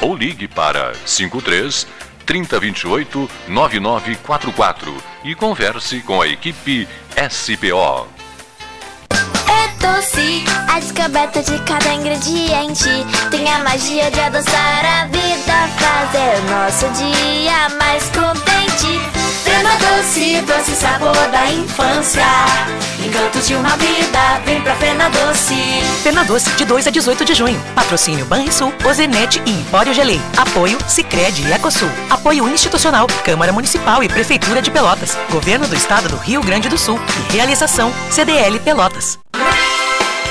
ou ligue para 53 3028 9944 e converse com a equipe SPO. É doce, a descoberta de cada ingrediente tem a magia de adoçar a vida, fazer nosso dia mais contente. Fena Doce, doce sabor da infância. Encantos de uma vida, vem pra Fena Doce. Fena Doce, de 2 a 18 de junho. Patrocínio Banrisul, Ozenete e Empório Gelei. Apoio Sicredi e Ecosul. Apoio institucional, Câmara Municipal e Prefeitura de Pelotas. Governo do Estado do Rio Grande do Sul. E realização CDL Pelotas.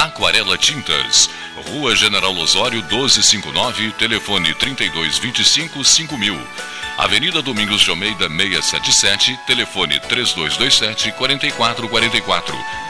Aquarela Tintas, Rua General Osório 1259, telefone 3225 5000. Avenida Domingos de Almeida 677, telefone 3227 4444.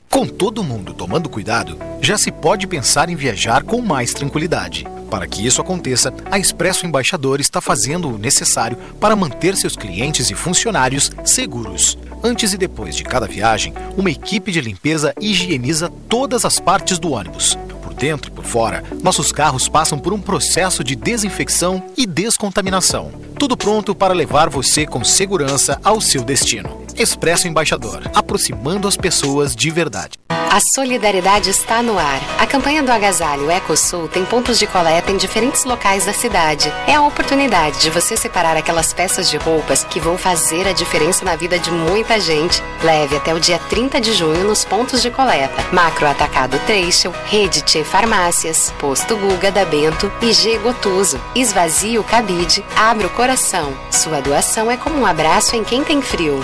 Com todo mundo tomando cuidado, já se pode pensar em viajar com mais tranquilidade. Para que isso aconteça, a Expresso Embaixador está fazendo o necessário para manter seus clientes e funcionários seguros. Antes e depois de cada viagem, uma equipe de limpeza higieniza todas as partes do ônibus. Por dentro e por fora, nossos carros passam por um processo de desinfecção e descontaminação. Tudo pronto para levar você com segurança ao seu destino. Expresso Embaixador, aproximando as pessoas de verdade. A solidariedade está no ar. A campanha do Agasalho EcoSul tem pontos de coleta em diferentes locais da cidade. É a oportunidade de você separar aquelas peças de roupas que vão fazer a diferença na vida de muita gente. Leve até o dia 30 de junho nos pontos de coleta. Macro Atacado Treixel, Rede Tchê Farmácias, Posto Guga da Bento e G Gotuso. Esvazie o cabide, abra o coração. Sua doação é como um abraço em quem tem frio.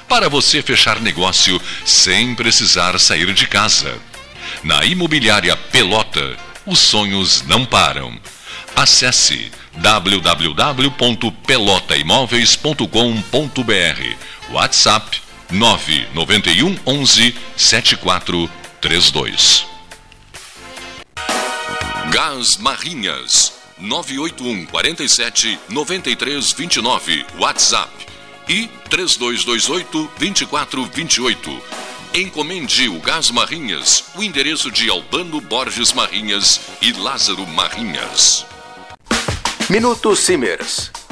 para você fechar negócio sem precisar sair de casa. Na Imobiliária Pelota, os sonhos não param. Acesse www.pelotaimoveis.com.br WhatsApp 991 11 7432 Gás Marrinhas 981 47 93 29 WhatsApp e 3228 2428 Encomende o Gás Marrinhas, o endereço de Albano Borges Marrinhas e Lázaro Marrinhas. Minuto Simers.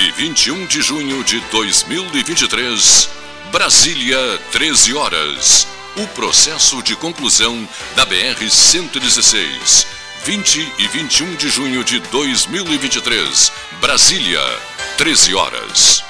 e 21 de junho de 2023, Brasília, 13 horas. O processo de conclusão da BR-116. 20 e 21 de junho de 2023, Brasília, 13 horas.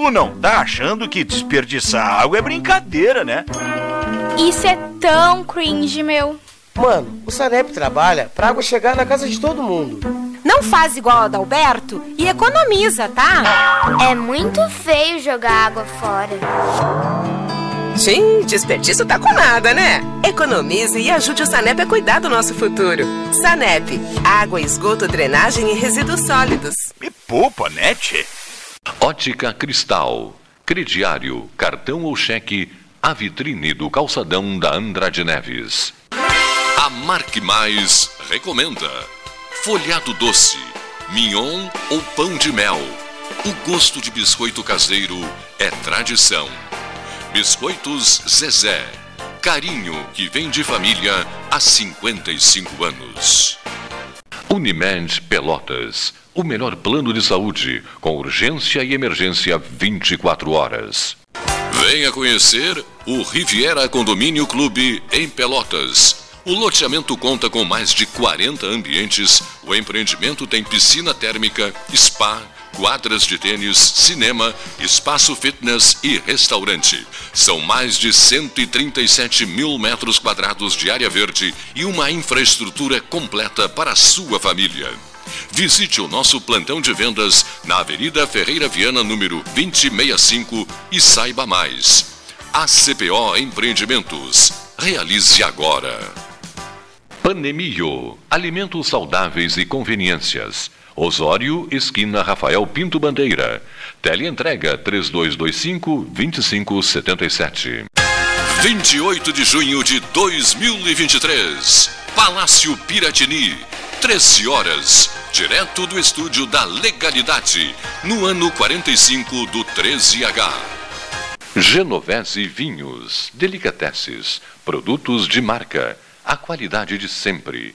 tu não tá achando que desperdiçar água é brincadeira, né? Isso é tão cringe, meu. Mano, o Sanep trabalha pra água chegar na casa de todo mundo. Não faz igual a Adalberto e economiza, tá? É muito feio jogar água fora. Sim, desperdício tá com nada, né? Economize e ajude o Sanep a cuidar do nosso futuro. Sanep, água, esgoto, drenagem e resíduos sólidos. Me poupa, né, tchê? Ótica Cristal, crediário, cartão ou cheque, a vitrine do calçadão da Andrade Neves. A Marque Mais recomenda folhado doce, mignon ou pão de mel. O gosto de biscoito caseiro é tradição. Biscoitos Zezé, carinho que vem de família há 55 anos. Unimed Pelotas, o melhor plano de saúde, com urgência e emergência 24 horas. Venha conhecer o Riviera Condomínio Clube em Pelotas. O loteamento conta com mais de 40 ambientes. O empreendimento tem piscina térmica, spa, quadras de tênis, cinema, espaço fitness e restaurante. São mais de 137 mil metros quadrados de área verde e uma infraestrutura completa para a sua família. Visite o nosso plantão de vendas na Avenida Ferreira Viana, número 2065 e saiba mais. ACPO Empreendimentos. Realize agora. Panemio. Alimentos saudáveis e conveniências. Osório, esquina Rafael Pinto Bandeira. Teleentrega 3225-2577. 28 de junho de 2023. Palácio Piratini. 13 horas. Direto do estúdio da Legalidade. No ano 45 do 13H. Genovese Vinhos. Delicateces. Produtos de marca. A qualidade de sempre.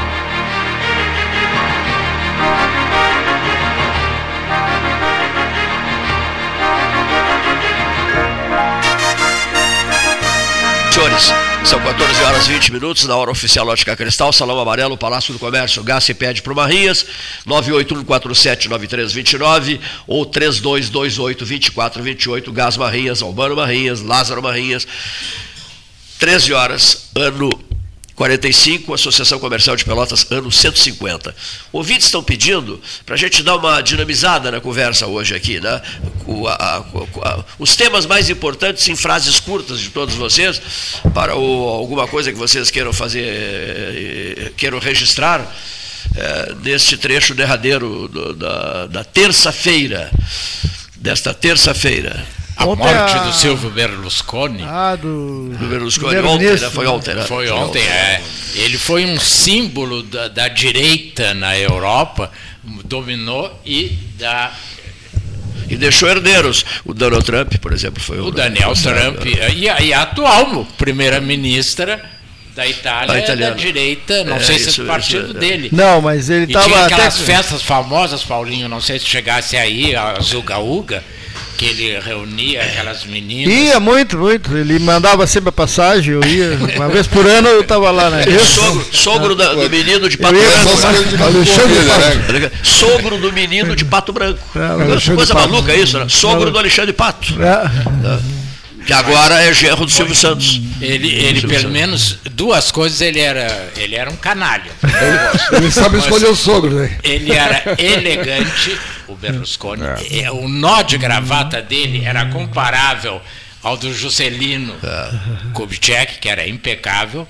São 14 horas e 20 minutos na hora oficial Ótica Cristal, Salão Amarelo, Palácio do Comércio, Gás se pede para o Marrinhas, 981479329 ou 3228-2428, Gás Marrinhas, Albano Marrinhas, Lázaro Marrinhas, 13 horas, ano 45, Associação Comercial de Pelotas, ano 150. Ouvintes estão pedindo para a gente dar uma dinamizada na conversa hoje aqui, né? O, a, a, os temas mais importantes em frases curtas de todos vocês, para o, alguma coisa que vocês queiram fazer, eh, queiram registrar é, neste trecho derradeiro do, da, da terça-feira, desta terça-feira. A ontem morte a... do Silvio Berlusconi. Ah, do, do Berlusconi ontem, né? Foi ontem, né? Foi ontem, é. Ele foi um símbolo da, da direita na Europa, dominou e da e deixou herdeiros. O Donald Trump, por exemplo, foi o. O Daniel Trump e a, e a atual primeira-ministra da Itália é da direita, não é, sei se é do partido isso, é. dele. Não, mas ele estava. Tinha aquelas até... festas famosas, Paulinho, não sei se chegasse aí, a Zuga Uga que ele reunia aquelas meninas. Ia muito, muito. Ele mandava sempre a passagem, eu ia. Uma vez por ano eu estava lá, né? Eu, sogro, sogro da, do menino de Pato Branco. Né? Sogro do menino de Pato Branco. É, coisa maluca isso, né? Sogro do Alexandre Pato. É. Que agora é gerro do Silvio Santos. Ele, ele pelo Santos. menos, duas coisas, ele era, ele era um canalha. ele sabe escolher o sogro, né? Ele era elegante, o Berlusconi. É. é. O nó de gravata dele era comparável ao do Juscelino é. Kubitschek, que era impecável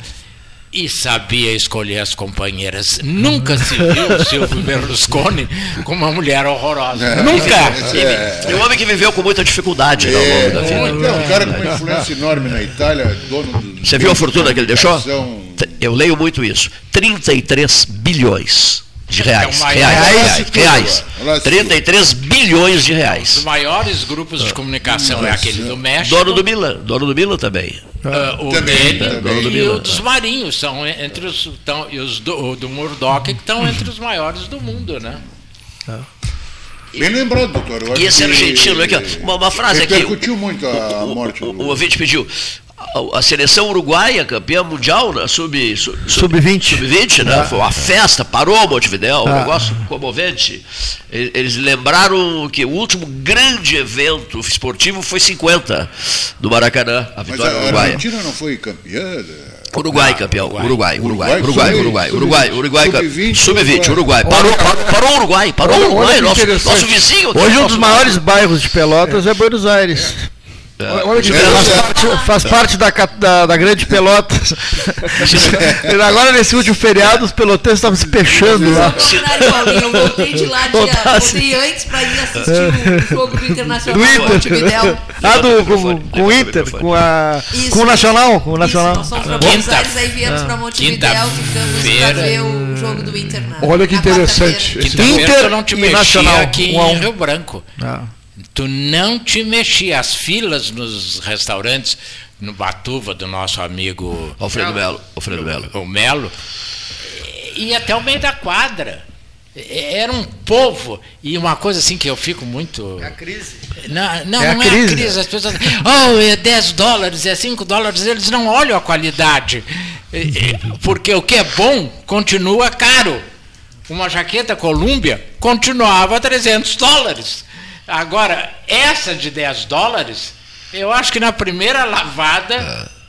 e sabia escolher as companheiras. Nunca se viu o Silvio Berlusconi com uma mulher horrorosa. É, Nunca! É, é, um homem que viveu com muita dificuldade ao longo da vida. É, um cara com uma influência enorme na Itália, dono do. Você viu a fortuna que ele deixou? Eu leio muito isso. 33 bilhões de reais. É reais, reais, reais, reais. 33 bilhões de reais. Os maiores grupos de comunicação é aquele do México. Dono do Milan, dono do Milan também. Uh, o também, dele também. e o dos marinhos são entre os tão, e os do, do Murdoch que estão entre os maiores do mundo, né? Bem lembrado, doutor. e esse argentino aqui, uma, uma frase aqui. Repercutiu muito a morte. O, o, o ouvinte pediu a seleção uruguaia, campeã mundial, na sub-20, sub, sub, sub né? Ah. Foi uma festa, parou o Montevideo, um ah. negócio comovente. Eles lembraram que o último grande evento esportivo foi 50, do Maracanã, a vitória Mas a uruguaia. A Argentina não foi campeã? Uruguai, campeão. Uruguai, Uruguai, Uruguai, Uruguai, Uruguai, Uruguai, Sub-20, Uruguai. Parou, parou o Uruguai, parou o Uruguai, nosso, nosso vizinho. Hoje um dos maiores bairros de Pelotas é Buenos Aires. É. Olha que faz, parte, faz parte da, da, da, grande Pelotas. Agora, nesse último feriado, os pelotenses estavam se fechando lá. Eu voltei de lá, voltei antes para ir assistir o jogo do Internacional. Do Inter. Ah, do, com, com o Inter, com, a, com o Nacional. Com o Nacional. Isso, nós fomos para Buenos Aires, aí viemos para Montevideo, ficamos para ver o jogo do Inter. Olha que interessante. Inter não te e Nacional aqui em Rio Branco. Ah. Tu não te mexia. As filas nos restaurantes, no Batuva, do nosso amigo. Alfredo Melo. Alfredo Melo. O Melo. E até o meio da quadra. Era um povo. E uma coisa assim que eu fico muito. É a crise. Não, não, é, não a, é crise. a crise. As pessoas oh, é 10 dólares, é 5 dólares. Eles não olham a qualidade. Porque o que é bom continua caro. Uma jaqueta Columbia continuava a 300 dólares. Agora, essa de 10 dólares, eu acho que na primeira lavada. É.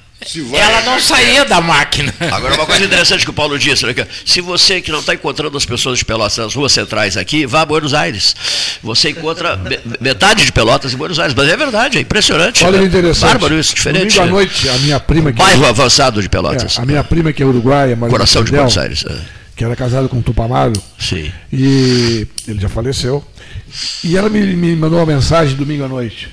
Ela não saía da máquina. Agora, uma coisa interessante que o Paulo disse, né, se você que não está encontrando as pessoas de Pelotas nas ruas centrais aqui, vá a Buenos Aires. Você encontra metade de Pelotas em Buenos Aires, mas é verdade, é impressionante. Olha né? interessante. Bárbaro isso, diferente. Domingo à noite, a minha prima... Que bairro é, avançado de Pelotas. É, a minha prima que é uruguaia, Coração de Buenos Aires. É. Que era casada com o Tupamaro. Sim. E ele já faleceu. E ela me, me mandou uma mensagem domingo à noite.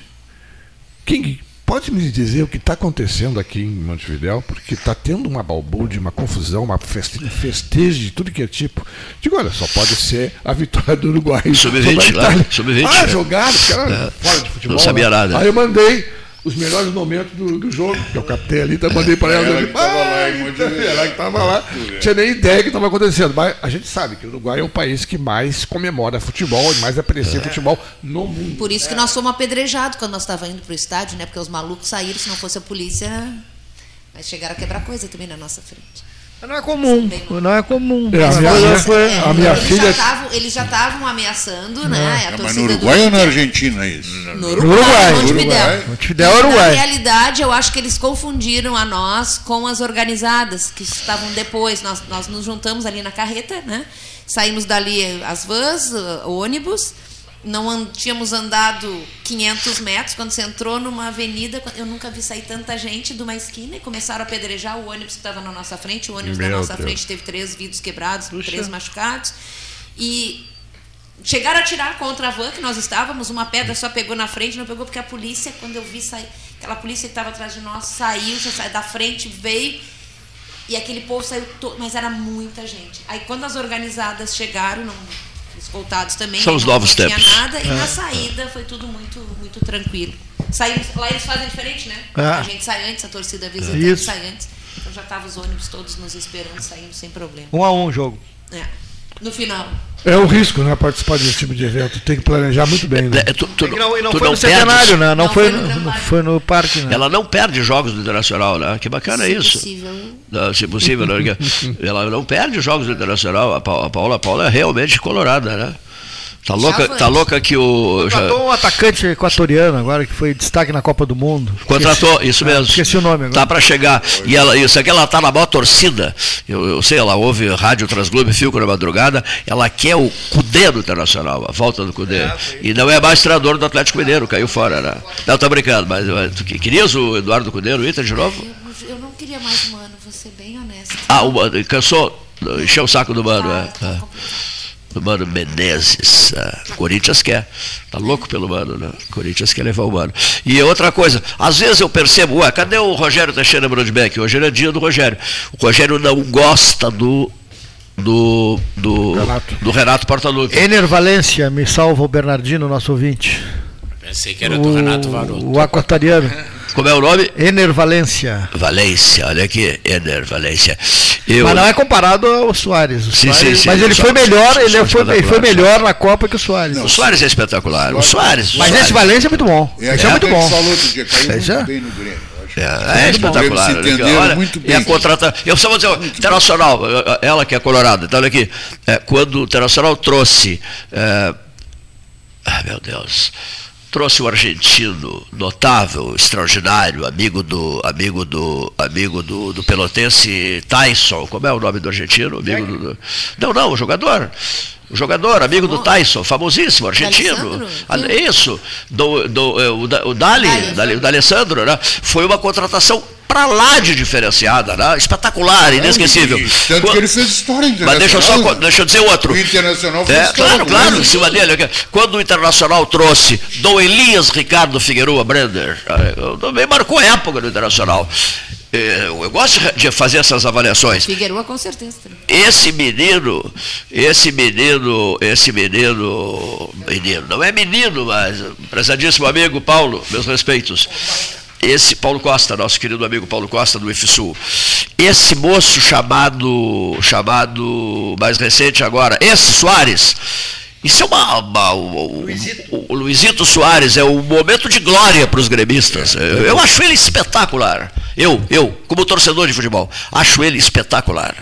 Quem pode me dizer o que está acontecendo aqui em Montevidéu? Porque está tendo uma balbúrdia, uma confusão, uma festejo de tudo que é tipo. Digo, olha, só pode ser a vitória do Uruguai. Sub-20 lá. Sub-20. Ah, é. jogaram, cara, é. fora de futebol. Não sabia né? nada. Aí eu mandei os melhores momentos do, do jogo, que eu captei ali, então mandei para ela. Ela que estava lá, ela que estava lá. Não tinha nem ideia que estava acontecendo. Mas a gente sabe que o Uruguai é o país que mais comemora futebol e mais aprecia é. futebol no mundo. Por isso que nós fomos apedrejados quando nós estávamos indo para o estádio, né? Porque os malucos saíram, se não fosse a polícia. Mas chegaram a quebrar coisa também na nossa frente. Não é comum, não é comum. É, a minha, minha- foi- a minha eles, filha. já tavam, eles já estavam ameaçando, né? a É, mas no Uruguai ou na. Argentina isso? No Uruguai. Montevidéu. Uruguai. Montevidéu, Uruguai. Na realidade, eu acho que eles confundiram a nós com as organizadas que estavam depois. Nós, nós nos juntamos ali na carreta, né? Saímos dali as vans, ônibus. Não an- tínhamos andado 500 metros quando você entrou numa avenida. Eu nunca vi sair tanta gente de uma esquina e começaram a apedrejar o ônibus que estava na nossa frente. O ônibus da Meu nossa Deus. frente teve três vidros quebrados, três machucados. E chegaram a tirar contra a van que nós estávamos, uma pedra só pegou na frente, não pegou porque a polícia, quando eu vi sair, aquela polícia que estava atrás de nós, saiu, já saiu da frente, veio e aquele povo saiu todo, mas era muita gente. Aí quando as organizadas chegaram, não, escoltados também, São os não, novos não tempos. tinha nada, e É. na saída foi tudo muito, muito tranquilo. Saímos, lá eles fazem diferente, né? É. A gente sai antes, a torcida visitante Isso. sai antes. Então já estavam os ônibus todos nos esperando, saindo sem problema. Um a um o jogo. É. No final. É um risco, né? Participar desse tipo de evento. Tem que planejar muito bem. Né? É, tu, tu, E não, e não tu foi não no centenário, né? Não, Não foi, foi no foi no parque, né? Ela não perde jogos do Internacional, né? Que bacana Se isso. possível. Não, se possível, né? ela não perde jogos do Internacional. A Paula, a Paula é realmente colorada, né? Tá louca, tá louca que o. já- Contratou um atacante equatoriano agora que foi destaque na Copa do Mundo. Contratou, Esqueci- isso Ah, mesmo. Esqueci o nome agora. Tá para chegar. E ela, isso aqui ela tá na maior torcida. Eu, eu sei, ela ouve rádio Transglobo e Filco na madrugada. Ela quer o Cudê do Internacional, a volta do Cudê. e não é mais treinador do Atlético Mineiro, caiu fora, né? Não, tô brincando, mas, mas tu que- querias o Eduardo Cudê no Inter de novo? Eu, eu não queria mais um ano, vou ser bem honesta. Ah, o Mano, cansou, encheu o saco do Mano, Ah, é. É. Do Mano Menezes. é. O Corinthians quer. Tá louco pelo Mano, né? O Corinthians quer levar o Mano. E outra coisa, às vezes eu percebo, ué, cadê o Rogério Teixeira Brodbeck? Hoje era dia do Rogério. O Rogério não gosta do. Do, do, Renato. do Renato Portaluppi. Ener Valência, me salva o Bernardino, nosso ouvinte. Pensei que era do Renato Varoto. O aquatariano. Como é o nome? Ener Valência. Valência, olha aqui, Eder Valência. Eu, Mas não é comparado ao Soares. O Sim, Soares- sim, sim. Mas ele foi Soares- melhor, ele foi, ele foi melhor na Copa que o Soares. O Soares é espetacular. O Soares. Mas Soares. esse Valência é muito bom. É, Esse é a muito bom. falou outro dia, caiu muito é- bem no Grêmio. É, é Muito espetacular. Olha, muito E a bem. contrata... Eu só vou dizer, Internacional, ela que é colorada, então olha aqui, é, quando o Internacional trouxe, é, ah, meu Deus, trouxe o argentino notável, extraordinário, amigo do amigo do amigo do, do pelotense Tyson, como é o nome do argentino? Amigo do, não, não, o jogador. O jogador, amigo do Tyson, famosíssimo, argentino. Ah, Isso, do, do, é, o, o Dali, Dali. Dali, o D'Alessandro, né? Foi uma contratação pra lá de diferenciada, né? Espetacular, inesquecível. E Tanto que ele fez história internacional. Mas deixa eu só, deixa eu dizer outro. O Internacional fez É, história claro, claro, em cima dele. Quando o Internacional trouxe Dom Elias Ricardo Figueroa Brender, eh, também marcou época no Internacional. Eh, Eu gosto de fazer essas avaliações. Figueroa com certeza. Esse menino, esse menino, esse menino, menino, não é menino, mas prezadíssimo amigo Paulo, meus respeitos. Esse Paulo Costa, nosso querido amigo Paulo Costa do IFSUL. Esse moço chamado, chamado mais recente agora, esse Soares, isso é uma, uma- o, o- o Luizito Soares é um momento de glória para os gremistas. Eu, eu acho ele espetacular. Eu, eu, como torcedor de futebol, acho ele espetacular.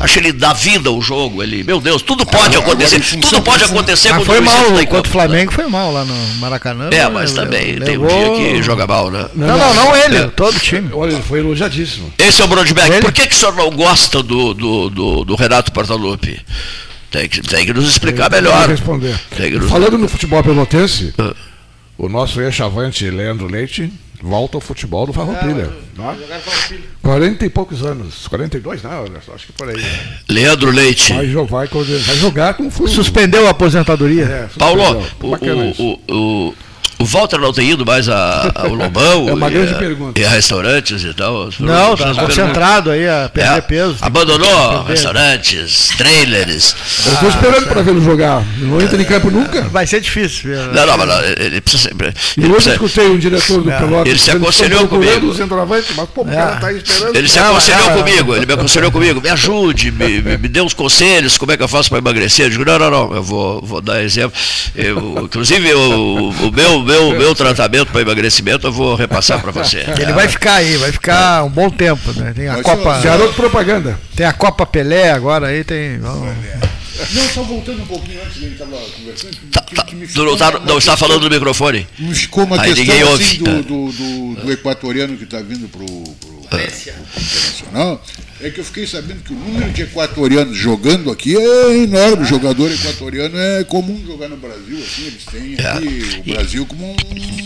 Acho ele dá vida ao jogo. Ele, meu Deus, tudo pode agora, acontecer. função- Tudo pode acontecer Mas quando foi mal, tá enquanto o campo. Flamengo foi mal lá no Maracanã. É, né? mas também tem um dia que joga mal, né? Não, não, não ele, É. todo o time. Olha, ele foi elogiadíssimo. Esse é o Brodbeck. Ele? Por que, que o senhor não gosta do, do, do, do Renato Portaluppi? Tem que, tem que nos explicar Tem melhor. responder. Tem que nos- Falando no futebol pelotense, Ah. o nosso ex-chavante Leandro Leite volta ao futebol do Farroupilha. né? 40 e poucos anos. 42, não, acho que por aí. Leandro Leite. Vai, jo- vai, jogar com o Suspendeu a aposentadoria. É, Paulo, suspendeu. o, Bacana o, o, o Walter não tem ido mais a- ao Lobão É uma e, grande a, pergunta. e a restaurantes e tal? Não, tá concentrado aí a perder É, peso. Abandonou Perder. restaurantes, trailers. Eu estou esperando para vê-lo jogar. Não entra em campo nunca. Vai ser difícil. Não, não, mas não, ele precisa sempre. E Ele, hoje precisa- escutei um diretor do Pelotas. Ele se aconselhou comigo. o centroavante, mas pô, o É. cara tá esperando. ele se Não, aconselhou não, comigo, ele me aconselhou comigo, me ajude, me, me, me dê uns conselhos, como é que eu faço para emagrecer? Eu digo, não, não, não, eu vou, vou dar exemplo. Eu, inclusive, eu, o meu, meu meu, tratamento para emagrecimento eu vou repassar para você. Ele vai ficar aí, vai ficar um bom tempo, né? Tem a Mas, Copa. Garoto propaganda. Tem a Copa Pelé agora aí, tem. vamos- Não, só voltando um pouquinho antes, ele estava conversando. que- que ficou não, tá, uma não está falando do microfone? Me ficou uma Aí questão ninguém assim, ouve. do, do, do- do equatoriano que está vindo para o internacional. É que eu fiquei sabendo que o número de equatorianos jogando aqui é enorme. O jogador equatoriano é comum jogar no Brasil, assim, eles têm aqui o Brasil como um.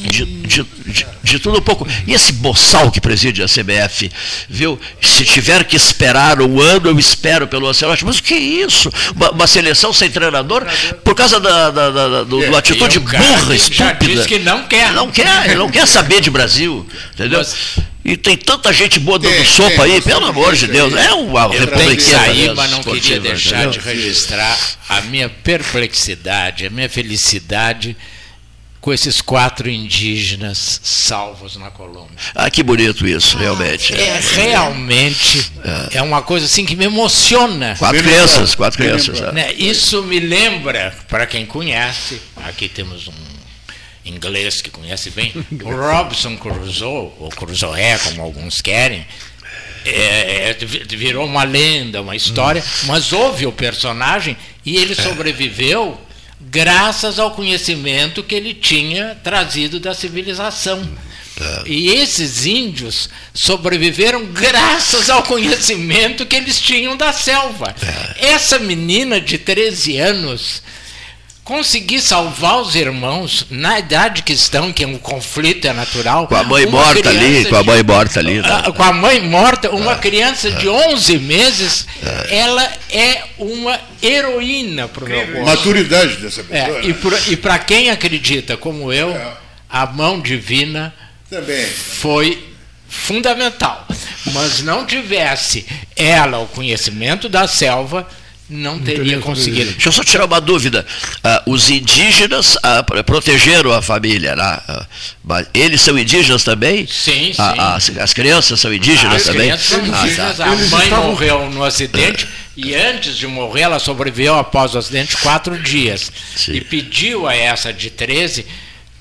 De, de, de- de tudo um pouco. E esse boçal que preside a CBF, viu? Se tiver que esperar um ano, eu espero pelo Ancelotti. Mas o que é isso? Uma, uma seleção sem treinador? Por causa da, da, da, da- do, do atitude o cara burra, que já estúpida. disse que não quer. Não quer, ele não quer saber de Brasil. Entendeu? E tem tanta gente boa dando sopa aí, pelo amor de Deus. É uma Eu republicana mas não queria esportiva, deixar de registrar a minha perplexidade, a minha felicidade com esses quatro indígenas salvos na Colômbia. Ah, que bonito isso, realmente. É realmente é uma coisa assim que me emociona. Quatro crianças, quatro crianças. é. Né, Isso me lembra, para quem conhece, aqui temos um inglês que conhece bem, o Robson Crusoe, ou Crusoe, como alguns querem, é, é, vi- virou uma lenda, uma história, mas houve o personagem e ele sobreviveu graças ao conhecimento que ele tinha trazido da civilização. E esses índios sobreviveram graças ao conhecimento que eles tinham da selva. Essa menina de 13 anos conseguir salvar os irmãos na idade que estão, que o conflito é natural. Com a mãe morta ali, com a mãe morta ali. ah, com a mãe morta, uma criança de 11 meses, ela é uma heroína para o meu gosto. Maturidade dessa pessoa. É, e né? e para quem acredita, como eu, a mão divina Também. foi fundamental. Mas não tivesse ela o conhecimento da selva, não teria conseguido. Deixa eu só tirar uma dúvida. Ah, os indígenas ah, pro- protegeram a família, né? Ah, mas eles são indígenas também? Sim, sim. Ah, as, as crianças são indígenas As também? crianças são Ah, indígenas, tá. a mãe morreu no acidente e antes de morrer ela sobreviveu após o acidente quatro dias. E pediu a essa de 13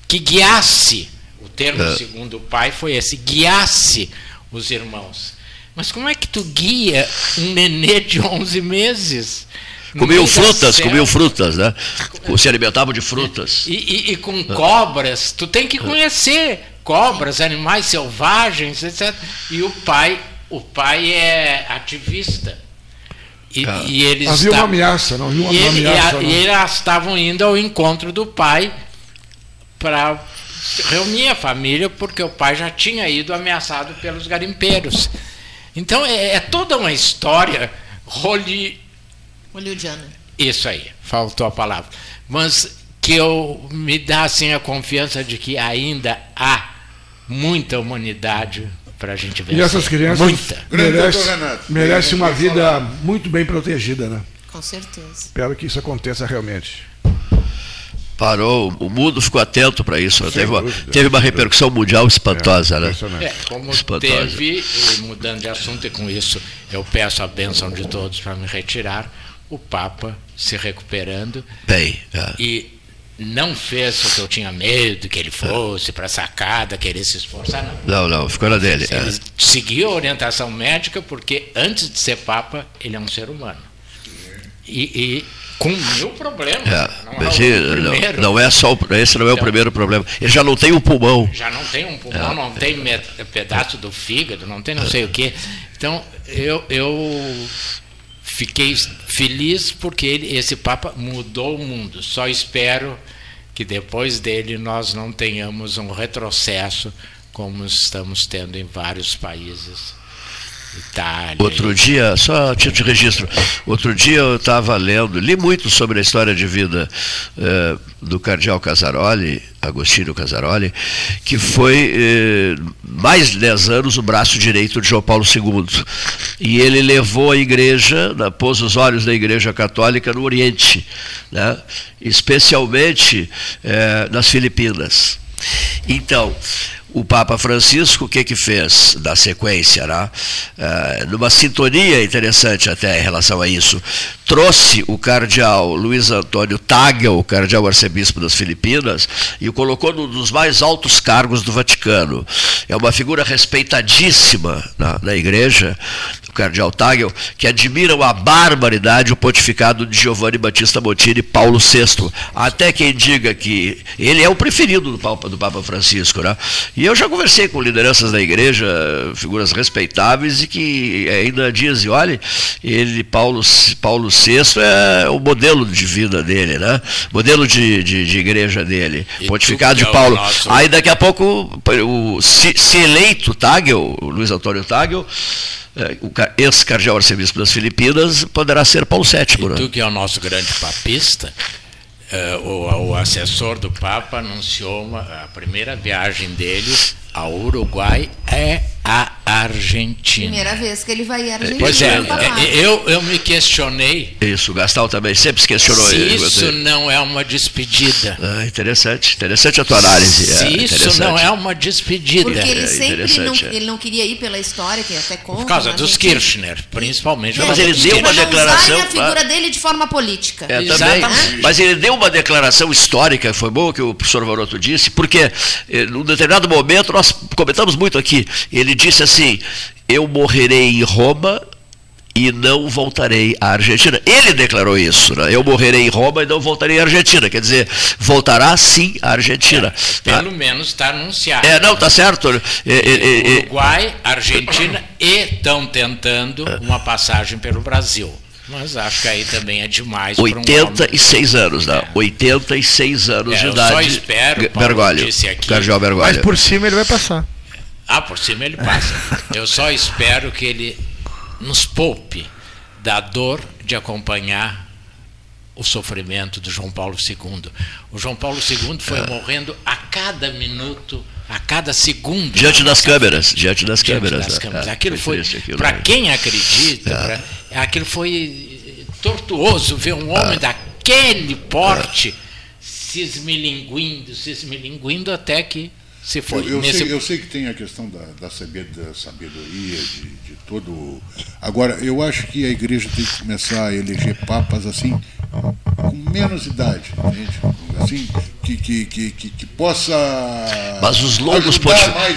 que guiasse, o termo É. segundo o pai foi esse, guiasse os irmãos. Mas como é que tu guia um nenê de 11 meses? Da frutas, comiam frutas, né? Se alimentavam de frutas. E, e- e com cobras, tu tem que conhecer cobras, animais selvagens, etc. E o pai, o pai é ativista. E, Ah. e eles Havia uma ameaça, não havia uma e, ele- e a- ameaça. e eles estavam indo ao encontro do pai para reunir a família, porque o pai já tinha ido ameaçado pelos garimpeiros. Então é, é toda uma história roli, Hollywoodiana. isso aí, faltou a palavra. Mas que eu me dá assim a confiança de que ainda há muita humanidade para a gente ver. E essas crianças muita. merecem, merecem uma vida muito bem protegida, né? Com certeza. Espero que isso aconteça realmente. Parou, o mundo ficou atento para isso. né? Teve uma, teve uma repercussão mundial espantosa, né? É, como Espantosa. teve, mudando de assunto, e com isso eu peço a bênção de todos para me retirar, o Papa se recuperando Bem, é. e não fez o que eu tinha medo, que ele fosse para a sacada, querer se esforçar, não. Não, não, ficou na dele. é. Ele seguiu a orientação médica porque antes de ser Papa, ele é um ser humano. E, e com mil problemas. É, não, é o não, não é só o, esse não é o Então- primeiro problema. Ele já não tem um pulmão. Já não tem um pulmão, É. não tem met- pedaço do fígado, não tem não sei o quê. Então, eu, eu fiquei feliz porque ele, esse Papa mudou o mundo. Só espero que depois dele nós não tenhamos um retrocesso como estamos tendo em vários países. Itália. Outro dia, só título de registro, outro dia eu estava lendo, li muito sobre a história de vida eh, do cardeal Casaroli, Agostinho Casaroli, que foi eh, mais de 10 anos o braço direito de João Paulo II. E ele levou a igreja, né, pôs os olhos da igreja católica no Oriente, né, especialmente eh, nas Filipinas. Então, o Papa Francisco, o que que fez da sequência, né? Uh, numa sintonia interessante até em relação a isso, trouxe o cardeal Luiz Antônio Tagel, o cardeal arcebispo das Filipinas, e o colocou num dos mais altos cargos do Vaticano. É uma figura respeitadíssima na, na igreja, cardeal Tagel, que admiram a barbaridade o pontificado de Giovanni Battista Mottini Paulo VI. Até quem diga que ele é o preferido do Papa, do Papa Francisco, né? E eu já conversei com lideranças da igreja, figuras respeitáveis, e que ainda dizem, olha, ele, Paulo, Paulo VI, é o modelo de vida dele, né? Modelo de, de, de igreja dele. E Pontificado de é Paulo. Nosso... Aí daqui a pouco, o, se, se eleito Tagel, Luiz Antônio Tagel, é, o ex-cardeal arcebispo das Filipinas poderá ser Paulo VII. E né? tu que é o nosso grande papista, o, o, assessor do Papa anunciou uma, a primeira viagem dele ao Uruguai é a Argentina. Primeira vez que ele vai à Argentina. Pois é, é, eu, eu me questionei. Isso, o Gastal também sempre se questionou. Se isso não é uma despedida. Ah, interessante, interessante a tua análise. Se é, isso não é uma despedida. Porque ele é, sempre não, ele não queria ir pela história, que até conta. Por causa dos gente... Kirchner, principalmente. mas ele deu uma declaração. a figura dele de forma política. É, também. Mas ele deu uma declaração histórica, foi bom que o professor Varoto disse, porque eh, num determinado momento, nós comentamos muito aqui, ele disse assim: Eu morrerei em Roma e não voltarei à Argentina. Ele declarou isso, né? eu morrerei em Roma e não voltarei à Argentina. Quer dizer, voltará sim à Argentina. É, pelo tá? menos está anunciado. É, não, está certo. É, é, é, Uruguai, Argentina e estão tentando uma passagem pelo Brasil. Mas acho que aí também é demais. 86 um anos, né? 86 anos é, de idade. Eu só espero, Paulo, Bergoglio, disse aqui, Bergoglio. Mas por cima ele vai passar. Ah, por cima ele passa. Eu só espero que ele nos poupe da dor de acompanhar o sofrimento do João Paulo II. O João Paulo II foi é. morrendo a cada minuto, a cada segundo. Diante das câmeras, diante das diante câmeras. Das né? câmeras. É, aquilo foi, para quem acredita, é. pra, aquilo foi tortuoso ver um homem daquele porte se esmilinguindo, se esmilinguindo até que se foi. Eu, eu, nesse... sei, eu sei que tem a questão da, da sabedoria, de, de todo. Agora, eu acho que a igreja tem que começar a eleger papas assim, com menos idade, entende? Assim, que, que, que, que, que possa. Mas os longos,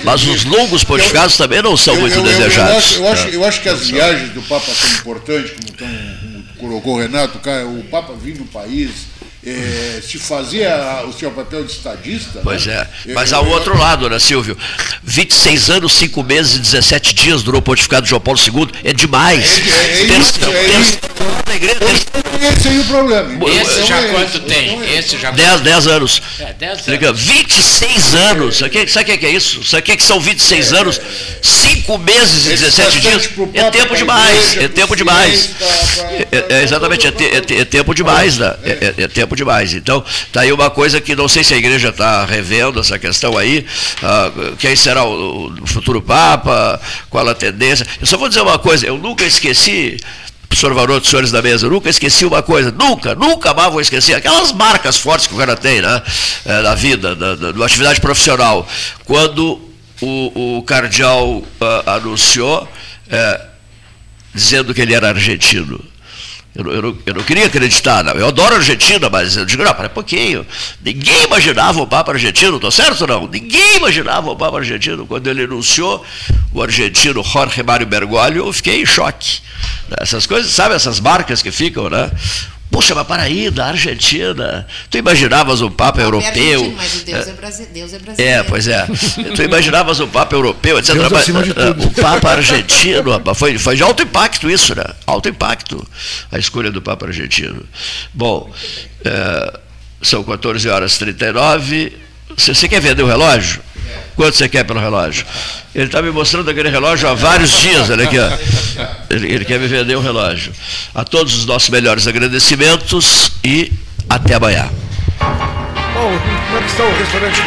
mas os longos pontificados também não são eu, muito eu, desejados. Eu acho, eu, acho, eu acho que as viagens do Papa são importantes, como, tão, como colocou o Renato, o Papa vir no país é, se fazia o seu papel de estadista. Pois né? é. Mas ao outro lado, né, Silvio? 26 anos, 5 meses e 17 dias durou o pontificado de João Paulo II. É demais. É, é, é isso, é isso. Esse aí o problema. Esse então, já é quanto então tem? Esse já 10, 10 anos. É, 10 anos. 26 anos. Sabe o que, que é isso? Sabe o que, que são 26 anos? 5 meses e 17 dias. É tempo demais. É tempo demais. É, exatamente, é, tempo demais. Né? É, tempo tempo demais. Então, está aí uma coisa que não sei se a igreja está revendo essa questão aí, uh, quem será o, o, futuro Papa, qual a tendência. Eu só vou dizer uma coisa, eu nunca esqueci professor Varoto, senhores da mesa, nunca esqueci uma coisa, nunca, nunca mais vou esquecer, aquelas marcas fortes que o cara tem, né, é, da vida, da, da, da atividade profissional. Quando o, o cardeal uh, anunciou, é, dizendo que ele era argentino. Eu, eu, eu, não, queria acreditar, não. Eu adoro a Argentina, mas eu digo, não, para um pouquinho. Ninguém imaginava o Papa argentino, estou certo ou não? Ninguém imaginava o Papa argentino. Quando ele anunciou o argentino Jorge Mário Bergoglio, eu fiquei em choque. Essas coisas, sabe, essas marcas que ficam, né? Poxa, mas para aí, da Argentina. Tu imaginavas um Papa é europeu. mas o Deus é, brasileiro, Deus é brasileiro. É, pois é. tu imaginavas um Papa europeu, etc. Deus acima de tudo. O Papa argentino, foi, foi de alto impacto isso, né? Alto impacto a escolha do Papa argentino. Bom, é, são 14 horas e 39. Você, você quer vender o relógio? Quanto você quer pelo relógio? Ele está me mostrando aquele relógio há vários dias, olha aqui, ó. Ele, ele quer me vender o relógio. A todos os nossos melhores agradecimentos e até amanhã. Bom, como é que está o restaurante?